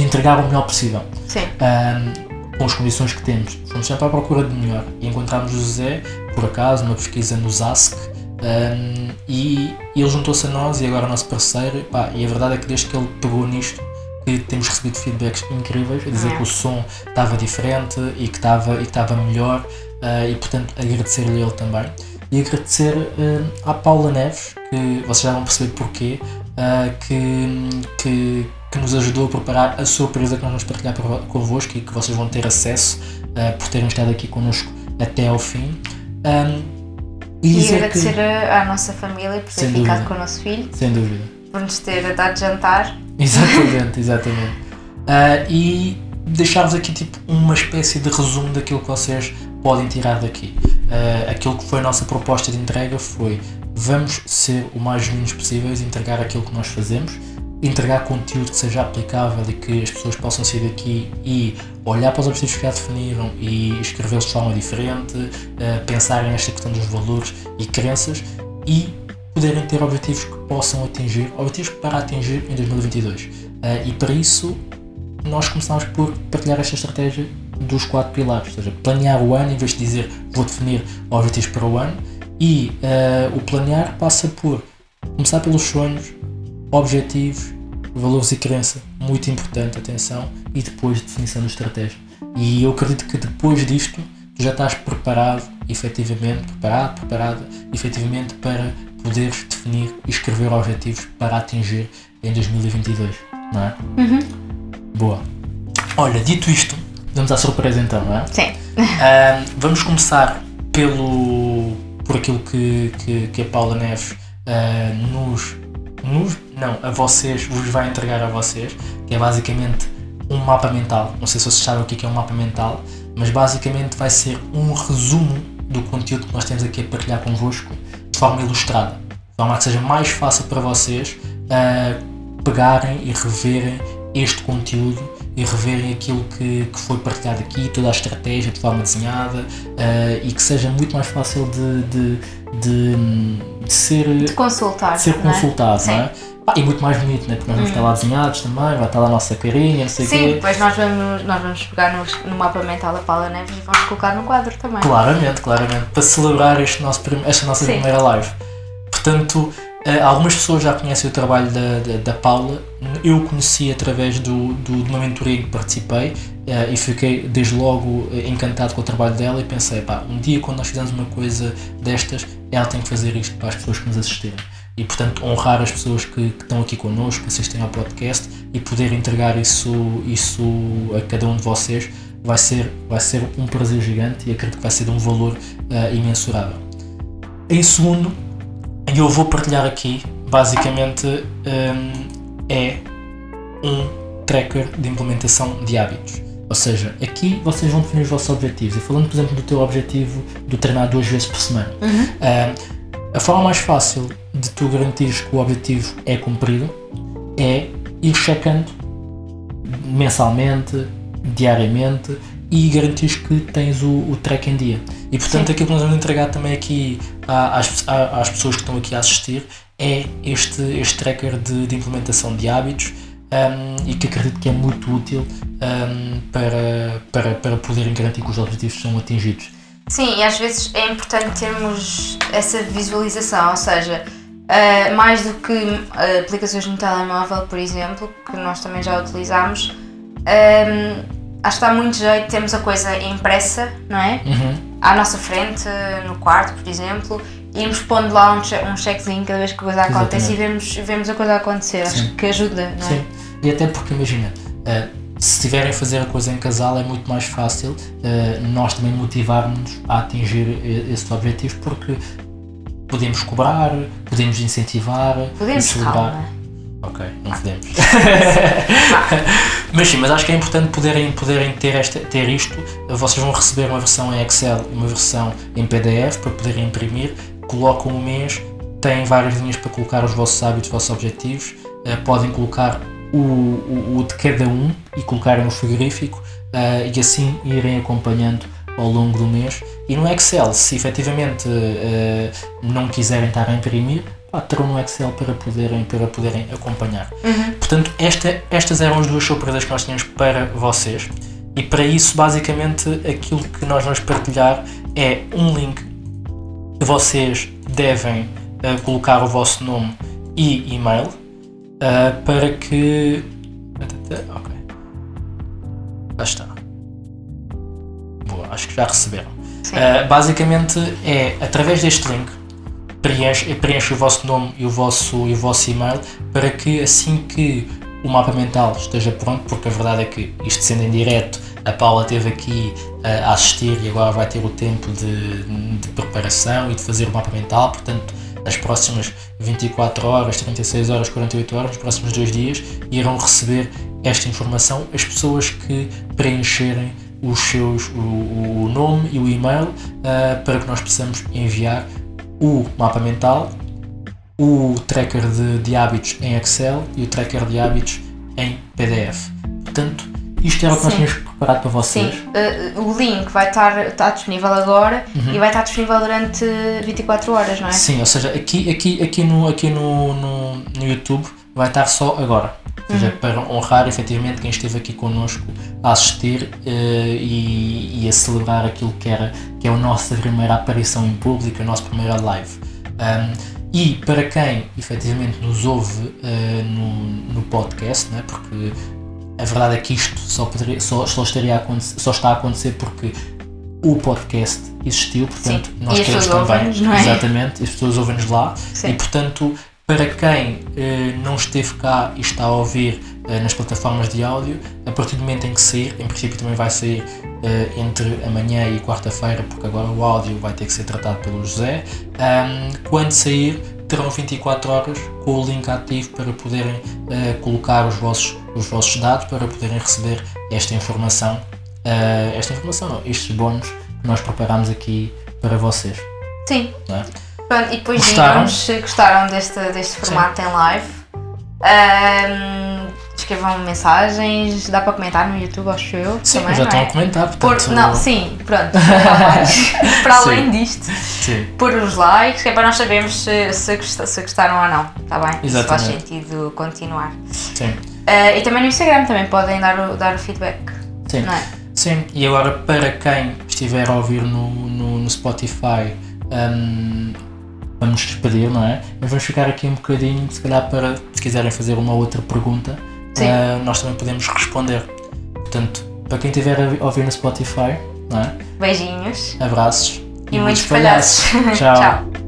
de entregar o melhor possível Sim. um, com as condições que temos. Fomos sempre à procura de melhor e encontramos o José, por acaso, numa pesquisa no ZASC, um, e ele juntou-se a nós e agora é nosso parceiro. Pá, e a verdade é que desde que ele pegou nisto, que temos recebido feedbacks incríveis, a dizer É. que o som estava diferente e que estava, e que estava melhor, uh, e portanto agradecer-lhe ele também. E agradecer uh, à Paula Neves, que vocês já vão perceber porquê, uh, que, que, que nos ajudou a preparar a surpresa que nós vamos partilhar convosco e que vocês vão ter acesso uh, por terem estado aqui connosco até ao fim. Um, e E agradecer que, à nossa família por ter Sem ficado dúvida. com o nosso filho, sem dúvida, por nos ter dado jantar. Exatamente, exatamente. Ah, e deixar-vos aqui tipo uma espécie de resumo daquilo que vocês podem tirar daqui. Ah, aquilo que foi a nossa proposta de entrega foi vamos ser o mais genuínos possíveis, entregar aquilo que nós fazemos, entregar conteúdo que seja aplicável e que as pessoas possam sair daqui e olhar para os objetivos que já definiram e escrevê-los de forma diferente, ah, pensarem nesta questão dos valores e crenças e poderem ter objetivos que possam atingir, objetivos para atingir em 2022. Ah, e para isso, nós começamos por partilhar esta estratégia dos quatro pilares, ou seja, planear o ano em vez de dizer vou definir objetivos para o ano e ah, o planear passa por começar pelos sonhos, objetivos, valores e crença, muito importante, atenção, e depois definição da estratégia. E eu acredito que depois disto tu já estás preparado, efetivamente, preparado, preparada, efetivamente para poderes definir e escrever objetivos para atingir em 2022, não é? Boa. Olha, dito isto, vamos à surpresa então, não é? Sim. Ahm, vamos começar pelo por aquilo que, que, que a Paula Neves ah, nos, nos não a vocês vos vai entregar a vocês que é basicamente um mapa mental. Não sei se vocês sabem o que é que é um mapa mental mas basicamente vai ser um resumo do conteúdo que nós temos aqui a partilhar convosco de forma ilustrada. De forma que seja mais fácil para vocês ah, pegarem e reverem este conteúdo e reverem aquilo que, que foi partilhado aqui, toda a estratégia de forma desenhada ah, e que seja muito mais fácil de, de, de, de ser, De consultar. de ser não é? consultado, Sim. Hum. não é? Pá, e muito mais bonito, né? porque nós vamos estar lá desenhados também, vai estar lá a nossa carinha, não sei o Sim, quê. depois nós vamos, nós vamos pegar no, no mapa mental da Paula Neves e vamos colocar no quadro também. Claramente, claramente, para celebrar este nosso, esta nossa Sim. primeira live. Portanto, eh, algumas pessoas já conhecem o trabalho da, da, da Paula. Eu conheci através do, do, de uma mentoria em que participei eh, e fiquei desde logo eh, encantado com o trabalho dela e pensei, pá, um dia quando nós fizermos uma coisa destas, ela tem que fazer isto para as pessoas que nos assistirem. E portanto honrar as pessoas que, que estão aqui connosco, que assistem ao podcast e poder entregar isso, isso a cada um de vocês vai ser, vai ser um prazer gigante e acredito que vai ser de um valor eh, imensurável. Em segundo, e eu vou partilhar aqui, basicamente, hum, é um tracker de implementação de hábitos. Ou seja, aqui vocês vão definir os vossos objetivos. E falando, por exemplo, do teu objetivo de treinar duas vezes por semana, hum, a forma mais fácil de tu garantires que o objetivo é cumprido é ir checando mensalmente, diariamente, e garantir que tens o, o track em dia. E portanto, Sim. aquilo que nós vamos entregar também aqui às, às pessoas que estão aqui a assistir é este, este tracker de, de implementação de hábitos um, e que acredito que é muito útil um, para, para, para poderem garantir que os objetivos são atingidos. Sim, e às vezes é importante termos essa visualização, ou seja, ah, mais do que ah, aplicações no telemóvel, por exemplo, que nós também já utilizámos, ah, acho que dá muito jeito termos a coisa impressa, não é? Uhum. À nossa frente, no quarto, por exemplo, e irmos pondo lá um, che- um checkzinho cada vez que a coisa acontece e vemos, vemos a coisa acontecer. Acho Sim. que ajuda, não é? Sim, e até porque imagina, eh, se estiverem a fazer a coisa em casal é muito mais fácil eh, nós também motivarmos a atingir e- esses objetivos porque podemos cobrar, podemos incentivar, Podemos, celebrar. Ok, não podemos. mas sim, mas acho que é importante poderem, poderem ter, esta, ter isto. Vocês vão receber uma versão em Excel e uma versão em PDF para poderem imprimir. Colocam um mês, têm várias linhas para colocar os vossos hábitos, os vossos objetivos. Eh, podem colocar o, o, o de cada um e colocarem no frigorífico eh, e assim irem acompanhando ao longo do mês. E no Excel, se efetivamente eh, não quiserem estar a imprimir, pá, terão no Excel para poderem, para poderem acompanhar. Portanto, esta, estas eram as duas surpresas que nós tínhamos para vocês. E para isso, basicamente, aquilo que nós vamos partilhar é um link que vocês devem eh, colocar o vosso nome e e-mail eh, para que. Ok. Já está. Boa, acho que já receberam. Uh, basicamente é através deste link preenche, preenche o vosso nome e o vosso, e o vosso e-mail para que assim que o mapa mental esteja pronto, porque a verdade é que isto sendo em direto, a Paula esteve aqui uh, a assistir e agora vai ter o tempo de, de preparação e de fazer o mapa mental, portanto nas próximas 24 horas, 36 horas, 48 horas, nos próximos dois dias, irão receber esta informação as pessoas que preencherem os seus, o, o nome e o e-mail uh, para que nós possamos enviar o mapa mental, o tracker de, de hábitos em Excel e o tracker de hábitos em PDF. Portanto, isto era o que nós Sim. tínhamos preparado para vocês. Sim, uh, o link vai estar, estar disponível agora e vai estar disponível durante 24 horas, não é? Sim, ou seja, aqui, aqui, aqui, no, aqui no, no, no YouTube vai estar só agora. Ou seja, para honrar efetivamente quem esteve aqui connosco a assistir eh, e, e a celebrar aquilo que, era, que é a nossa primeira aparição em público, a nossa primeira live. Um, e para quem efetivamente nos ouve eh, no, no podcast, né, porque a verdade é que isto só, poderia, só, só, estaria a só está a acontecer porque o podcast existiu, portanto Sim. nós queremos também. é? Exatamente, as pessoas ouvem-nos lá Sim. e portanto para quem eh, não esteve cá e está a ouvir eh, nas plataformas de áudio, a partir do momento em que sair, em princípio também vai sair eh, entre amanhã e quarta-feira, porque agora o áudio vai ter que ser tratado pelo José. Ahm, quando sair, terão 24 horas com o link ativo para poderem eh, colocar os vossos, os vossos dados para poderem receber esta informação. eh, esta informação, não, estes bónus que nós preparamos aqui para vocês. Sim. Não é? E depois Gostaram? digam-nos se gostaram deste, deste formato em live. Ahm, escrevam mensagens, dá para comentar no YouTube, acho eu. Sim, também, já estão é? a comentar, portanto. não, sim, pronto. para além disto, Sim. pôr os likes, que é para nós sabermos se, se, gosta- se gostaram ou não, está bem? Se faz Exatamente. sentido continuar. Sim. Ah, e também no Instagram também podem dar o, dar o feedback, Sim. é? Sim, e agora para quem estiver a ouvir no, no, no Spotify, hum, vamos despedir, não é? Mas vamos ficar aqui um bocadinho, se calhar para, se quiserem fazer uma outra pergunta, ah, nós também podemos responder. Portanto, para quem estiver a ouvir no Spotify, não é? Beijinhos Abraços e muitos palhaços. Tchau. Tchau.